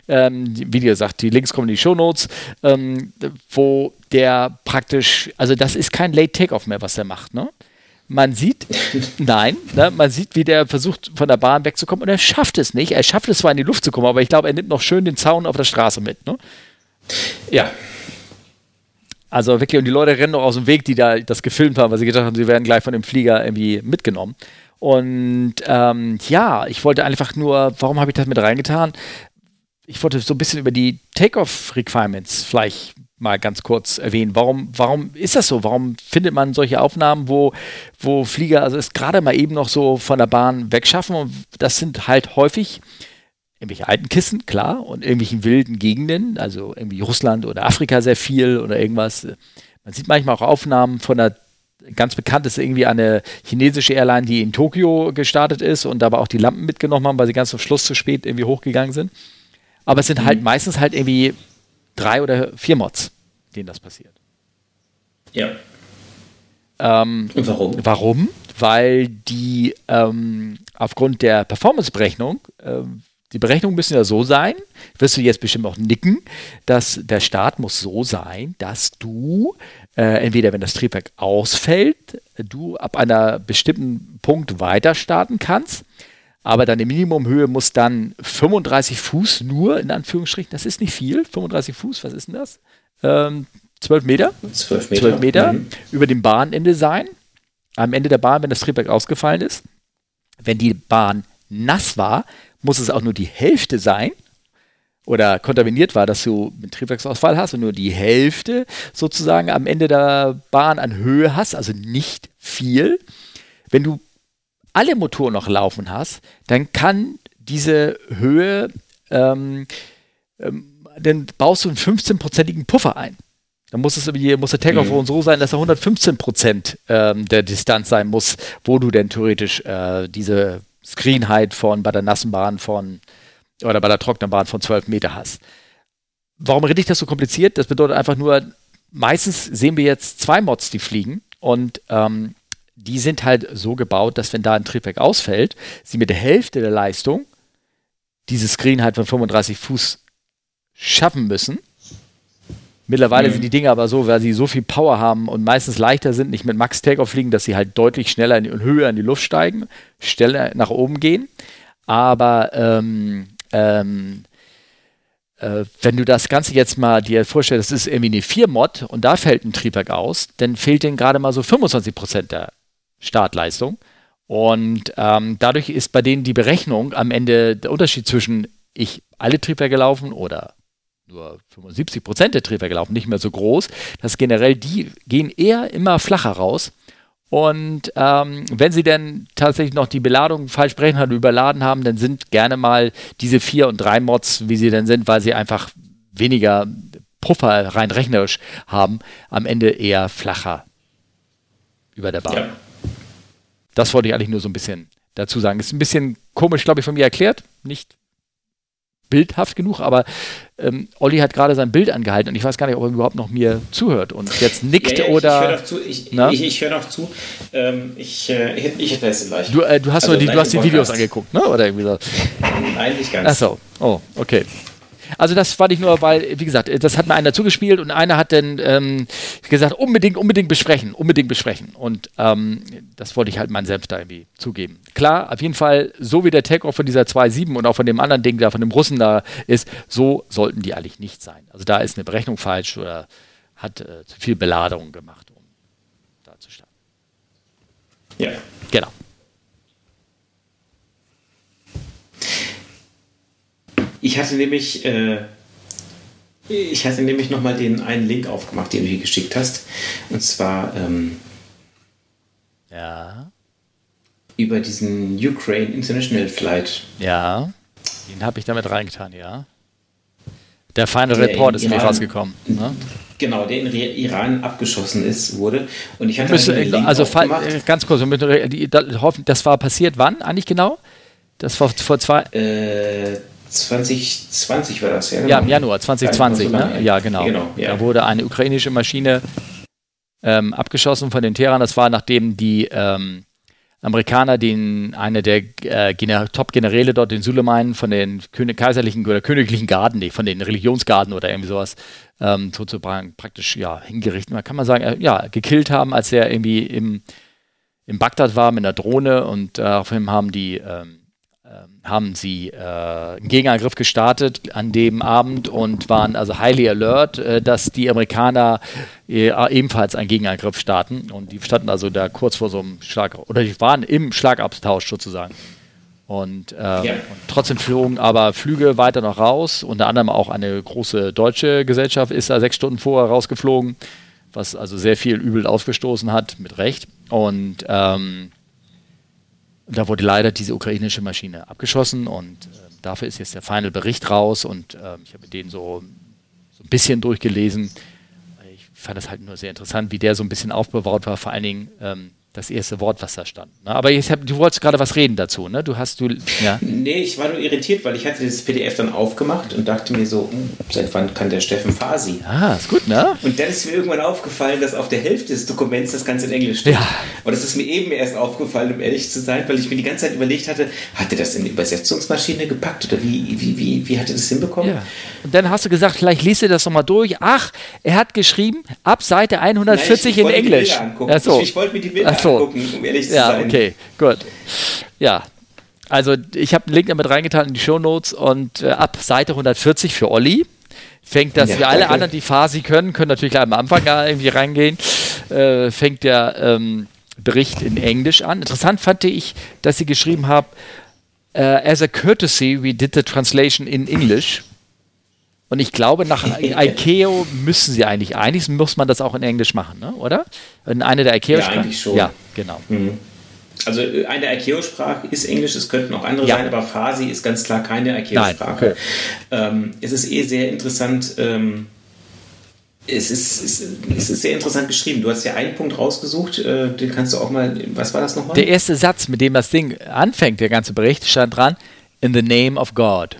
ähm, wie gesagt, die Links kommen in die Shownotes, ähm, wo der praktisch, also das ist kein Late Takeoff mehr, was der macht, ne? Man sieht, nein, ne, man sieht, wie der versucht, von der Bahn wegzukommen und er schafft es nicht. Er schafft es zwar in die Luft zu kommen, aber ich glaube, er nimmt noch schön den Zaun auf der Straße mit. Ne? Ja. Also wirklich, und die Leute rennen noch aus dem Weg, die da das gefilmt haben, weil sie gedacht haben, sie werden gleich von dem Flieger irgendwie mitgenommen. Und ähm, ja, ich wollte einfach nur, warum habe ich das mit reingetan? Ich wollte so ein bisschen über die Takeoff-Requirements vielleicht mal ganz kurz erwähnen. Warum, warum ist das so? Warum findet man solche Aufnahmen, wo, wo Flieger, also es gerade mal eben noch so von der Bahn wegschaffen? Und das sind halt häufig irgendwelche alten Kissen, klar, und irgendwelchen wilden Gegenden, also irgendwie Russland oder Afrika sehr viel oder irgendwas. Man sieht manchmal auch Aufnahmen von einer ganz bekannt ist irgendwie eine chinesische Airline, die in Tokio gestartet ist und dabei auch die Lampen mitgenommen haben, weil sie ganz zum Schluss zu spät irgendwie hochgegangen sind. Aber es sind halt mhm. meistens halt irgendwie drei oder vier Mods, denen das passiert. Ja. Ähm, und warum? Warum? Weil die ähm, aufgrund der Performance-Berechnung ähm, die Berechnungen müssen ja so sein, wirst du jetzt bestimmt auch nicken, dass der Start muss so sein, dass du äh, entweder, wenn das Triebwerk ausfällt, du ab einer bestimmten Punkt weiter starten kannst, aber deine Minimumhöhe muss dann 35 Fuß nur, in Anführungsstrichen, das ist nicht viel, 35 Fuß, was ist denn das? Ähm, 12 Meter? 12 Meter. 12 Meter mhm. über dem Bahnende sein, am Ende der Bahn, wenn das Triebwerk ausgefallen ist. Wenn die Bahn nass war, muss es auch nur die Hälfte sein oder kontaminiert war, dass du einen Triebwerksausfall hast und nur die Hälfte sozusagen am Ende der Bahn an Höhe hast, also nicht viel. Wenn du alle Motoren noch laufen hast, dann kann diese Höhe, ähm, ähm, dann baust du einen 15-prozentigen Puffer ein. Dann muss, es, muss der Takeoff mhm. so sein, dass er 115 Prozent ähm, der Distanz sein muss, wo du denn theoretisch äh, diese Screenheit von bei der nassen Bahn von oder bei der trockenen Bahn von 12 Meter hast. Warum rede ich das so kompliziert? Das bedeutet einfach nur, meistens sehen wir jetzt zwei Mods, die fliegen und ähm, die sind halt so gebaut, dass wenn da ein Triebwerk ausfällt, sie mit der Hälfte der Leistung diese Screenheit von 35 Fuß schaffen müssen. Mittlerweile mhm. sind die Dinge aber so, weil sie so viel Power haben und meistens leichter sind, nicht mit Max Takeoff fliegen, dass sie halt deutlich schneller und höher in die Luft steigen, schneller nach oben gehen. Aber ähm, ähm, äh, wenn du das Ganze jetzt mal dir vorstellst, das ist irgendwie eine 4-Mod und da fällt ein Triebwerk aus, dann fehlt denen gerade mal so 25% der Startleistung. Und ähm, dadurch ist bei denen die Berechnung am Ende der Unterschied zwischen ich alle Triebwerke laufen oder nur 75% der Triebwerke laufen, nicht mehr so groß. dass generell, die gehen eher immer flacher raus. Und ähm, wenn sie dann tatsächlich noch die Beladung falsch berechnet oder überladen haben, dann sind gerne mal diese vier und drei Mods, wie sie denn sind, weil sie einfach weniger Puffer rein rechnerisch haben, am Ende eher flacher über der Bahn. Ja. Das wollte ich eigentlich nur so ein bisschen dazu sagen. Ist ein bisschen komisch, glaube ich, von mir erklärt. Nicht bildhaft genug, aber ähm, Olli hat gerade sein Bild angehalten und ich weiß gar nicht, ob er überhaupt noch mir zuhört und jetzt nickt ja, ja, oder. Ich höre noch zu. Ich, ich, ich höre noch zu. Ähm, ich, äh, ich hätte es gleich. Du, äh, du hast, also, die, du hast die Videos angeguckt, ne? Oder irgendwie so. Nein, nicht ganz. Achso, oh, okay. Also das fand ich nur, weil, wie gesagt, das hat mir einer zugespielt und einer hat dann ähm, gesagt, unbedingt, unbedingt besprechen, unbedingt besprechen. Und ähm, das wollte ich halt meinen Selbst da irgendwie zugeben. Klar, auf jeden Fall, so wie der Takeoff von dieser 2.7 und auch von dem anderen Ding da, von dem Russen da ist, so sollten die eigentlich nicht sein. Also da ist eine Berechnung falsch oder hat äh, zu viel Beladung gemacht, um da zu starten. Ja. Genau. Ich hatte nämlich, äh, ich hatte nämlich nochmal den einen Link aufgemacht, den du hier geschickt hast. Und zwar ähm, ja. über diesen Ukraine International Flight. Ja, den habe ich damit reingetan, ja. Der Final der Report ist mir rausgekommen. Ne? Genau, der in Iran abgeschossen ist, wurde. Und ich hatte müssen, halt Also ganz kurz, das war passiert wann eigentlich genau? Das war vor zwei. Äh, 2020 war das, ja. Genau. Ja, im Januar 2020, so ne? Ja, genau. genau ja. Da wurde eine ukrainische Maschine ähm, abgeschossen von den Teheran. Das war nachdem die ähm, Amerikaner den eine der äh, Top-Generäle dort, den Suleiman, von den König kaiserlichen oder königlichen Garden, nee, von den Religionsgarden oder irgendwie sowas, ähm, sozusagen praktisch ja hingerichtet, kann man sagen, äh, ja, gekillt haben, als er irgendwie im, im Bagdad war mit einer Drohne und äh, auf ihm haben die ähm, haben sie äh, einen Gegenangriff gestartet an dem Abend und waren also highly alert, äh, dass die Amerikaner äh, ebenfalls einen Gegenangriff starten. Und die standen also da kurz vor so einem Schlag, oder die waren im Schlagabtausch sozusagen. Und, äh, ja. und, trotzdem flogen aber Flüge weiter noch raus. Unter anderem auch eine große deutsche Gesellschaft ist da sechs Stunden vorher rausgeflogen, was also sehr viel Übel ausgestoßen hat, mit Recht. Und ähm, da wurde leider diese ukrainische Maschine abgeschossen und äh, dafür ist jetzt der Final Bericht raus und äh, ich habe den so, so ein bisschen durchgelesen. Ich fand das halt nur sehr interessant, wie der so ein bisschen aufbewaut war, vor allen Dingen ähm, das erste Wort, was da stand. Ne? Aber hab, du wolltest gerade was reden dazu, ne? Du hast du. Ja. Nee, ich war nur irritiert, weil ich hatte das PDF dann aufgemacht und dachte mir so, hm, seit wann kann der Steffen Fasi? Ah, ist gut, ne? Und dann ist mir irgendwann aufgefallen, dass auf der Hälfte des Dokuments das Ganze in Englisch steht. Ja. Und das ist mir eben erst aufgefallen, um ehrlich zu sein, weil ich mir die ganze Zeit überlegt hatte, hat er das in die Übersetzungsmaschine gepackt oder wie, wie, wie, wie hat er das hinbekommen? Ja. Und dann hast du gesagt, vielleicht liest du das nochmal durch. Ach, er hat geschrieben, ab Seite 140 Nein, ich, ich in Englisch. Achso. Ich, ich wollte mir die Bilder so. Angucken, um ehrlich zu ja, sein. Okay, gut. Ja, also ich habe einen Link damit reingetan in die Show Notes und äh, ab Seite 140 für Olli fängt das, ja, wie alle danke. anderen, die Fasi können, können natürlich gleich am Anfang irgendwie reingehen, äh, fängt der ähm, Bericht in Englisch an. Interessant fand ich, dass sie geschrieben haben, uh, as a courtesy, we did the translation in English. Und ich glaube, nach ICAO müssen sie eigentlich, eigentlich muss man das auch in Englisch machen, ne? oder? In einer der ICAO Ja, eigentlich schon. Ja, genau. Mhm. Also äh, eine der ICAO-Sprache ist Englisch, es könnten auch andere ja. sein, aber Farsi ist ganz klar keine ICAO-Sprache. Okay. Ähm, es ist eh sehr interessant, ähm, es ist, es, es ist sehr interessant geschrieben. Du hast ja einen Punkt rausgesucht, äh, den kannst du auch mal, was war das nochmal? Der erste Satz, mit dem das Ding anfängt, der ganze Bericht, stand dran, in the name of God.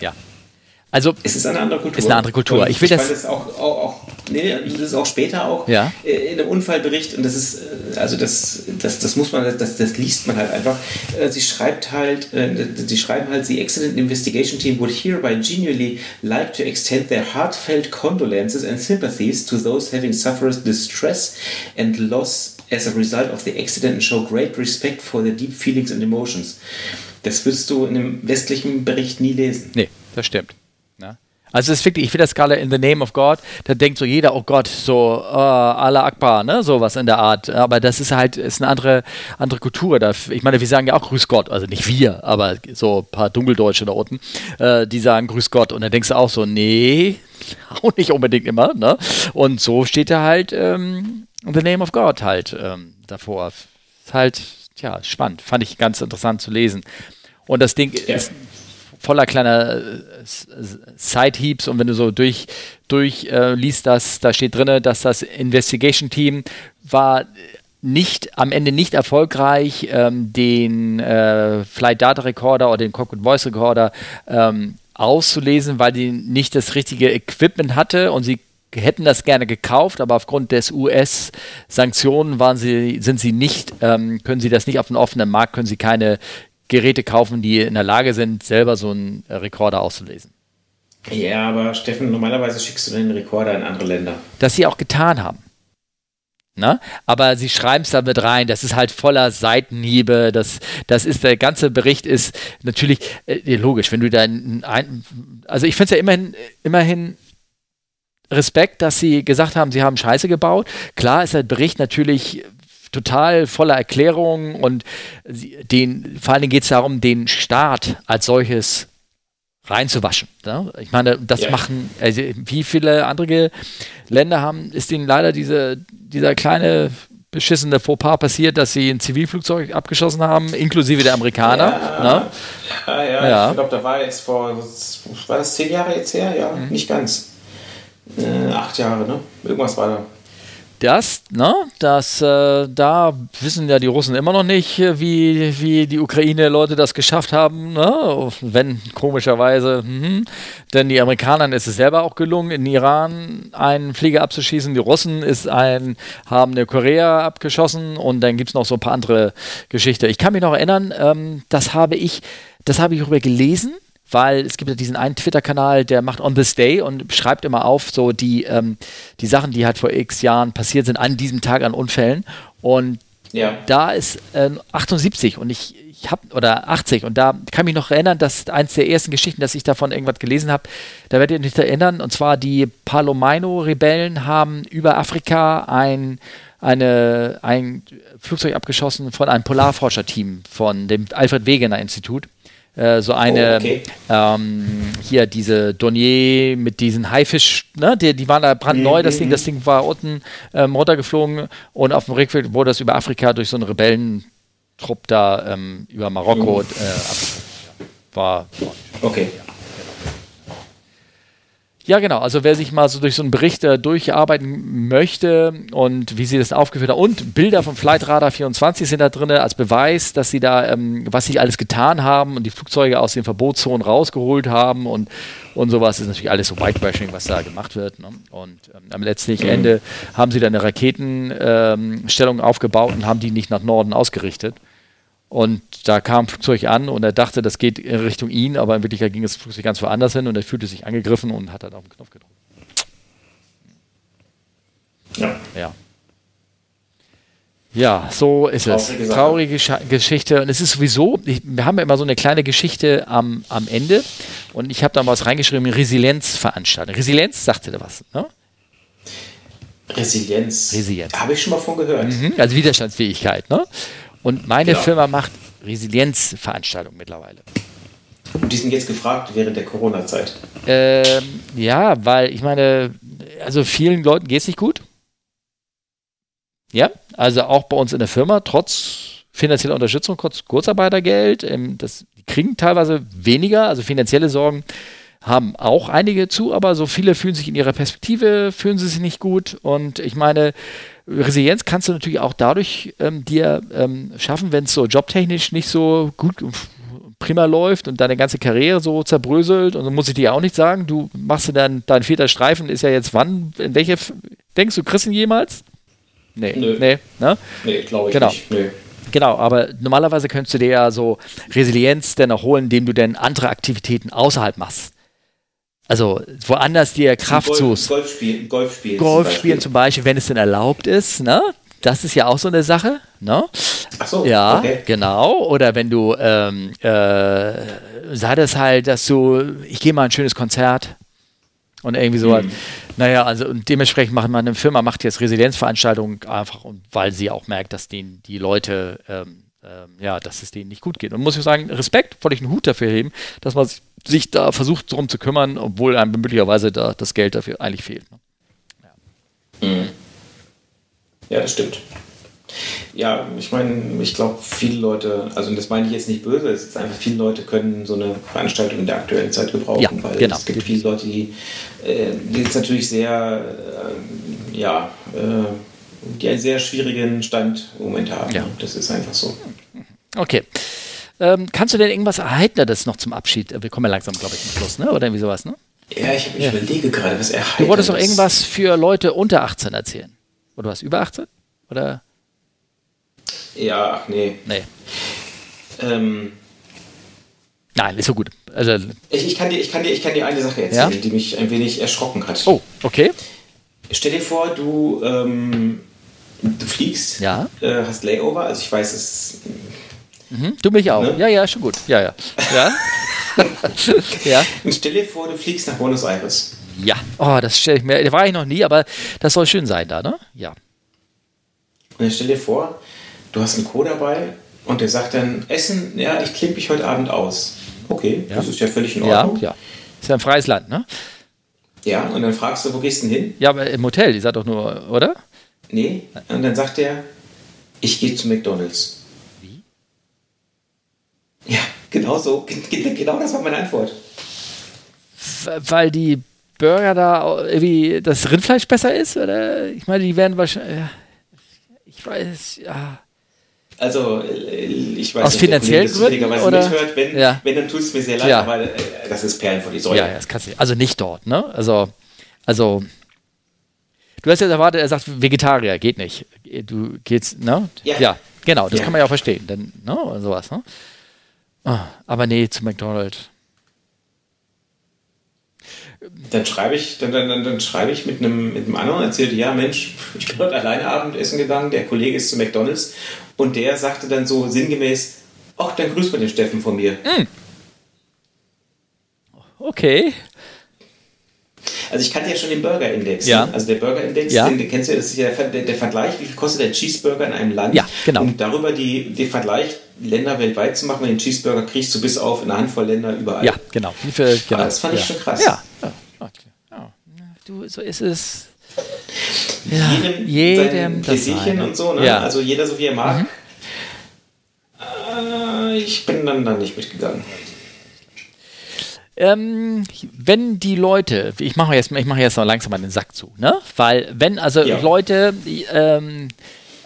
Ja. ja. Also es ist eine andere Kultur. Ist eine andere Kultur. ich will ich das. das auch, auch, auch, nee, das ist auch später auch ja. Äh, in einem Unfallbericht und das ist, äh, also das, das, das muss man, das, das liest man halt einfach. Äh, sie schreibt halt, sie schreiben halt, the Accident Investigation Team would hereby genuinely like to extend their heartfelt condolences and sympathies to those having suffered distress and loss as a result of the accident and show great respect for their deep feelings and emotions. Das wirst du in einem westlichen Bericht nie lesen. Nee, das stimmt. Ja. Also es ist wirklich, ich finde das Skala in the name of God, da denkt so jeder, oh Gott, so uh, Allah Akbar, ne, sowas in der Art. Aber das ist halt, ist eine andere, andere Kultur. Da, ich meine, wir sagen ja auch Grüß Gott, also nicht wir, aber so ein paar Dunkeldeutsche da unten, äh, die sagen Grüß Gott. Und dann denkst du auch so, nee, auch nicht unbedingt immer, ne? Und so steht da halt ähm, in the name of God halt ähm, davor. Ist halt tja, spannend. Fand ich ganz interessant zu lesen. Und das Ding ja. ist voller kleiner äh, Side-Heaps und wenn du so durch, durch äh, liest, das, da steht drin, dass das Investigation Team war nicht am Ende nicht erfolgreich, ähm, den äh, Flight Data Recorder oder den Cockpit Voice Recorder ähm, auszulesen, weil die nicht das richtige Equipment hatte und sie hätten das gerne gekauft, aber aufgrund des US-Sanktionen waren sie, sind sie nicht, ähm, können sie das nicht auf dem offenen Markt, können sie keine Geräte kaufen, die in der Lage sind, selber so einen Rekorder auszulesen. Ja, aber Steffen, normalerweise schickst du den Rekorder in andere Länder. Das sie auch getan haben. Na? Aber sie schreiben es da mit rein, das ist halt voller Seitenhiebe, das, das ist, der ganze Bericht ist natürlich, äh, logisch, wenn du da ein, also ich finde es ja immerhin, immerhin Respekt, dass sie gesagt haben, sie haben Scheiße gebaut. Klar ist der Bericht natürlich total voller Erklärungen und den, vor allen Dingen geht es darum, den Staat als solches reinzuwaschen. Ne? Ich meine, das ja. machen, also wie viele andere Länder haben, ist ihnen leider diese, dieser kleine beschissene Fauxpas passiert, dass sie ein Zivilflugzeug abgeschossen haben, inklusive der Amerikaner. Ja, ne? ja, ja, ja. ich glaube, da war jetzt vor, war das zehn Jahre jetzt her? Ja, mhm. nicht ganz äh, acht Jahre, ne? Irgendwas war da. Das, ne, das, äh, da wissen ja die Russen immer noch nicht, wie, wie die Ukraine-Leute das geschafft haben, ne? wenn komischerweise, mh. denn die Amerikanern ist es selber auch gelungen, in Iran einen Flieger abzuschießen, die Russen ist ein, haben eine Korea abgeschossen und dann gibt es noch so ein paar andere Geschichten. Ich kann mich noch erinnern, ähm, das habe ich, das habe ich darüber gelesen, weil es gibt ja diesen einen Twitter-Kanal, der macht On This Day und schreibt immer auf, so die, ähm, die Sachen, die halt vor x Jahren passiert sind, an diesem Tag an Unfällen. Und Ja. Da ist äh, 78 und ich, ich habe, oder 80 und da kann ich mich noch erinnern, dass eins der ersten Geschichten, dass ich davon irgendwas gelesen habe, da werdet ihr nicht erinnern, und zwar die Palomino-Rebellen haben über Afrika ein eine, ein Flugzeug abgeschossen von einem Polarforscherteam von dem Alfred Wegener Institut. Äh, so eine, oh, okay. ähm, hier diese Donier mit diesen Haifisch, ne, die, die waren da brandneu, mhm. das Ding, das Ding war unten ähm, runtergeflogen und auf dem Rückweg wurde das über Afrika durch so einen Rebellentrupp da ähm, über Marokko mhm. äh, war. Okay. Ja, genau. Also wer sich mal so durch so einen Bericht äh, durcharbeiten möchte und wie sie das aufgeführt haben und Bilder von Flight Radar 24 sind da drin als Beweis, dass sie da, ähm, was sie alles getan haben und die Flugzeuge aus den Verbotszonen rausgeholt haben und, und sowas ist natürlich alles so Whitewashing, was da gemacht wird. Ne? Und ähm, am letztlichen mhm. Ende haben sie dann eine Raketenstellung ähm, aufgebaut und haben die nicht nach Norden ausgerichtet. Und da kam ein Flugzeug an und er dachte, das geht in Richtung ihn, aber in Wirklichkeit ging das Flugzeug ganz woanders hin und er fühlte sich angegriffen und hat dann auf den Knopf gedrückt. Ja. Ja. Ja, so ist Traurige es. Sache. Traurige Geschichte. Und es ist sowieso, ich, wir haben ja immer so eine kleine Geschichte am, am Ende. Und ich habe da mal was reingeschrieben, Resilienzveranstaltung. Resilienz sagte da was, ne? Resilienz. Resilienz. Habe ich schon mal von gehört. Mhm, also Widerstandsfähigkeit, ne? Und meine ja. Firma macht Resilienzveranstaltungen mittlerweile. Und die sind jetzt gefragt während der Corona-Zeit. Ähm, ja, weil ich meine, also vielen Leuten geht es nicht gut. Ja, also auch bei uns in der Firma, trotz finanzieller Unterstützung, trotz Kurzarbeitergeld, ähm, das, die kriegen teilweise weniger, also finanzielle Sorgen haben auch einige zu, aber so viele fühlen sich in ihrer Perspektive, fühlen sie sich nicht gut. Und ich meine, Resilienz kannst du natürlich auch dadurch ähm, dir ähm, schaffen, wenn es so jobtechnisch nicht so gut prima läuft und deine ganze Karriere so zerbröselt und dann muss ich dir auch nicht sagen, du machst du dann dein vierter Streifen ist ja jetzt wann, in welche denkst du, kriegst ihn jemals? Nee, Nö. nee, ne? Nee, glaube ich genau. nicht. Nee. Genau, aber normalerweise könntest du dir ja so Resilienz dann erholen, indem du dann andere Aktivitäten außerhalb machst. Also woanders dir Kraft Golf, suchst. Golf spielen, Golf spielen. Golf zum spielen zum Beispiel, wenn es denn erlaubt ist, ne? Das ist ja auch so eine Sache, ne? Ach so, ja, okay. genau. Oder wenn du, ähm, äh, sei das halt, dass du, ich gehe mal ein schönes Konzert und irgendwie so. Mhm. Naja, also und dementsprechend macht man eine Firma macht jetzt Resilienzveranstaltungen einfach, und weil sie auch merkt, dass denen die Leute ähm, ähm, ja, dass es denen nicht gut geht. Und muss ich sagen, Respekt, wollte ich einen Hut dafür heben, dass man sich da versucht, darum zu kümmern, obwohl einem möglicherweise da das Geld dafür eigentlich fehlt. Ne? Ja. Mhm. ja, das stimmt. Ja, ich meine, ich glaube, viele Leute, also das meine ich jetzt nicht böse, es ist einfach, viele Leute können so eine Veranstaltung in der aktuellen Zeit gebrauchen, ja, weil genau. es gibt viele Leute, die, äh, die jetzt natürlich sehr, äh, ja, äh, die einen sehr schwierigen Stand im Moment haben. Ja. Das ist einfach so. Okay. Ähm, kannst du denn irgendwas Erheiterndes noch zum Abschied? Wir kommen ja langsam, glaube ich, zum Schluss, ne? oder irgendwie sowas, ne? Ja, ich, ich ja. überlege gerade, was Erheiterndes. Du wolltest doch irgendwas für Leute unter 18 erzählen. Oder was, über 18? Oder? Ja, nee. Nee. Ähm, Nein, ist so gut. Also, ich, ich, kann dir, ich, kann dir, ich kann dir eine Sache erzählen, ja? die mich ein wenig erschrocken hat. Oh, okay. Stell dir vor, du ähm, du fliegst, ja. äh, hast Layover, also ich weiß es. Mhm. Du mich auch. Ne? Ja, ja, schon gut. Ja, ja. Ja. ja. Und stell dir vor, du fliegst nach Buenos Aires. Ja. Oh, das stelle ich mir. Da war ich noch nie, aber das soll schön sein da, ne? Ja. Und dann stell dir vor, du hast einen Co dabei und der sagt dann: Essen, ja, ich klinge mich heute Abend aus. Okay, ja. das ist ja völlig in Ordnung. Ja, ja. Ist ja ein freies Land, ne? Ja, und dann fragst du, wo gehst du denn hin? Ja, aber im Hotel, die sagt doch nur, oder? Nee, und dann sagt er, ich gehe zu McDonalds. Ja, genau so. Genau das war meine Antwort. Weil die Burger da irgendwie das Rindfleisch besser ist? Oder? Ich meine, die werden wahrscheinlich. Ich weiß, ja. Also, äh, ich weiß Aus nicht, finanziellen Gründen? Oder? Mithört. Wenn, ja. wenn, dann tut es mir sehr leid, ja. aber äh, das ist Perlen von die Säule. Ja, ja, das kannst du. Also nicht dort, ne? Also, also Du hast ja erwartet, er sagt Vegetarier, geht nicht. Du gehst, ne? Ja. ja genau, das ja. kann man ja auch verstehen. Dann, ne? Und sowas, ne? Oh, aber nee, zu McDonald's. dann schreibe ich, dann, dann, dann schreibe ich mit einem, mit einem anderen, erzählte, ja Mensch, ich bin heute alleine Abendessen gegangen, der Kollege ist zu McDonalds und der sagte dann so sinngemäß, ach, dann grüßt man den Steffen von mir. Mm. Okay. Also ich kannte ja schon den Burger-Index. Ja. Ne? Also der Burger-Index, ja. den, den, kennst du ja, das ist ja der, der, Vergleich, wie viel kostet ein Cheeseburger in einem Land. Ja, genau. Und darüber die, den Vergleich Länder weltweit zu machen, den Cheeseburger kriegst du bis auf eine Handvoll Länder überall. Ja, genau. Für, genau. das fand ja. ich schon krass. Ja. ja. ja. Du, so ist es. Ja, jedem, jedem das Pläsierchen und so, ne? Ja. Also jeder so wie er mag. Mhm. Äh, ich bin dann da nicht mitgegangen. Ähm, wenn die Leute, ich mache jetzt, ich mache jetzt noch langsam mal den Sack zu, ne? Weil wenn also ja. Leute, ähm,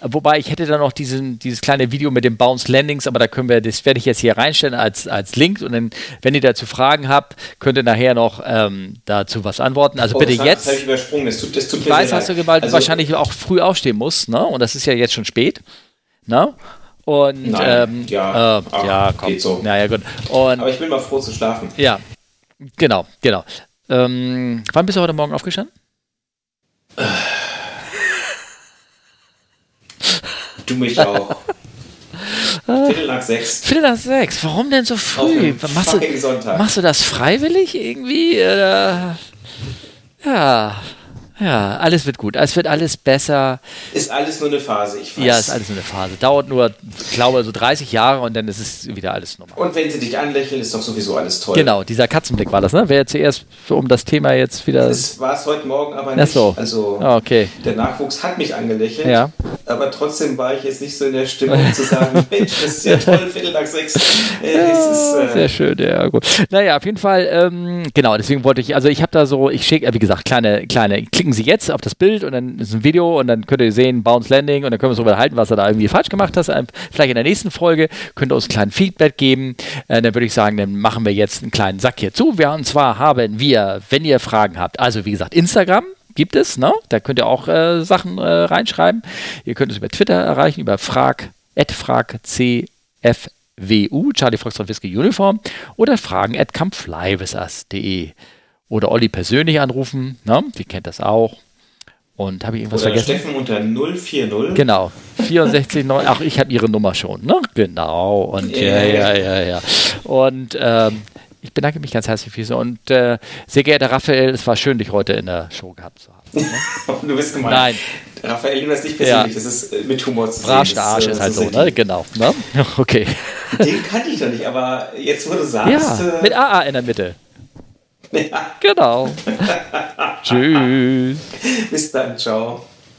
wobei ich hätte da noch diesen, dieses kleine Video mit den Bounce Landings, aber da können wir, das werde ich jetzt hier reinstellen als, als Link und dann, wenn ihr dazu Fragen habt, könnt ihr nachher noch ähm, dazu was antworten. Also oh, bitte das jetzt. Das habe ich übersprungen, das tut, das tut ich weiß, hast du gemeint, also, wahrscheinlich auch früh aufstehen musst, ne? Und das ist ja jetzt schon spät, ne? Und Nein, ähm, ja, äh, ja, komm. Geht so. Ja, ja, gut. Und, aber ich bin mal froh zu schlafen. Ja, Genau, genau. Ähm, wann bist du heute Morgen aufgestanden? Du mich auch. Viertel nach sechs. Viertel nach sechs. Warum denn so früh? Machst du, machst du das freiwillig irgendwie? Oder? Ja. Ja, alles wird gut. Es wird alles besser. Ist alles nur eine Phase, ich weiß. Ja, ist alles nur eine Phase. Dauert nur, ich glaube, so 30 Jahre und dann ist es wieder alles normal. Und wenn sie dich anlächeln, ist doch sowieso alles toll. Genau, dieser Katzenblick war das, ne? Wer zuerst um das Thema jetzt wieder. Das war es heute Morgen aber nicht. Ach so. Also, oh, okay. der Nachwuchs hat mich angelächelt. Ja. Aber trotzdem war ich jetzt nicht so in der Stimmung zu sagen: Mensch, das ist ja toll, Viertel nach sechs. Äh, ja, ist, äh sehr schön, ja, gut. Naja, auf jeden Fall, ähm, genau, deswegen wollte ich, also ich habe da so, ich schicke, wie gesagt, kleine, kleine, klicken Sie jetzt auf das Bild und dann ist ein Video und dann könnt ihr sehen, Bounce Landing und dann können wir uns darüber halten, was er da irgendwie falsch gemacht hat. Vielleicht in der nächsten Folge könnt ihr uns einen kleinen Feedback geben. Äh, dann würde ich sagen, dann machen wir jetzt einen kleinen Sack hier zu. Wir, und zwar haben wir, wenn ihr Fragen habt, also wie gesagt, Instagram, gibt es, ne? Da könnt ihr auch äh, Sachen äh, reinschreiben. Ihr könnt es über Twitter erreichen, über frag, fragcfwu, Charlie Foxtrot Whisky Uniform oder fragen at comeflywithus.de oder Olli persönlich anrufen, ne? Die kennt das auch. Und habe ich irgendwas Oder vergessen? Steffen unter 040. Genau. 64, 9, ach, ich habe ihre Nummer schon, ne? Genau. Und ja, ja, ja, ja. Und ähm, ich bedanke mich ganz herzlich für Sie. Und äh, sehr geehrter Raphael, es war schön, dich heute in der Show gehabt zu haben. Ne? du bist gemeint. Nein. Raphael, du das nicht persönlich, ja. das ist äh, mit Humor zu sehen. Brasch, der Arsch ist, ist halt so, ne? Genau. Ne? Okay. Den kannte ich doch nicht, aber jetzt, wo du sagst. Ja, mit AA in der Mitte. Ja. Genau. Tschüss. Bis dann, ciao.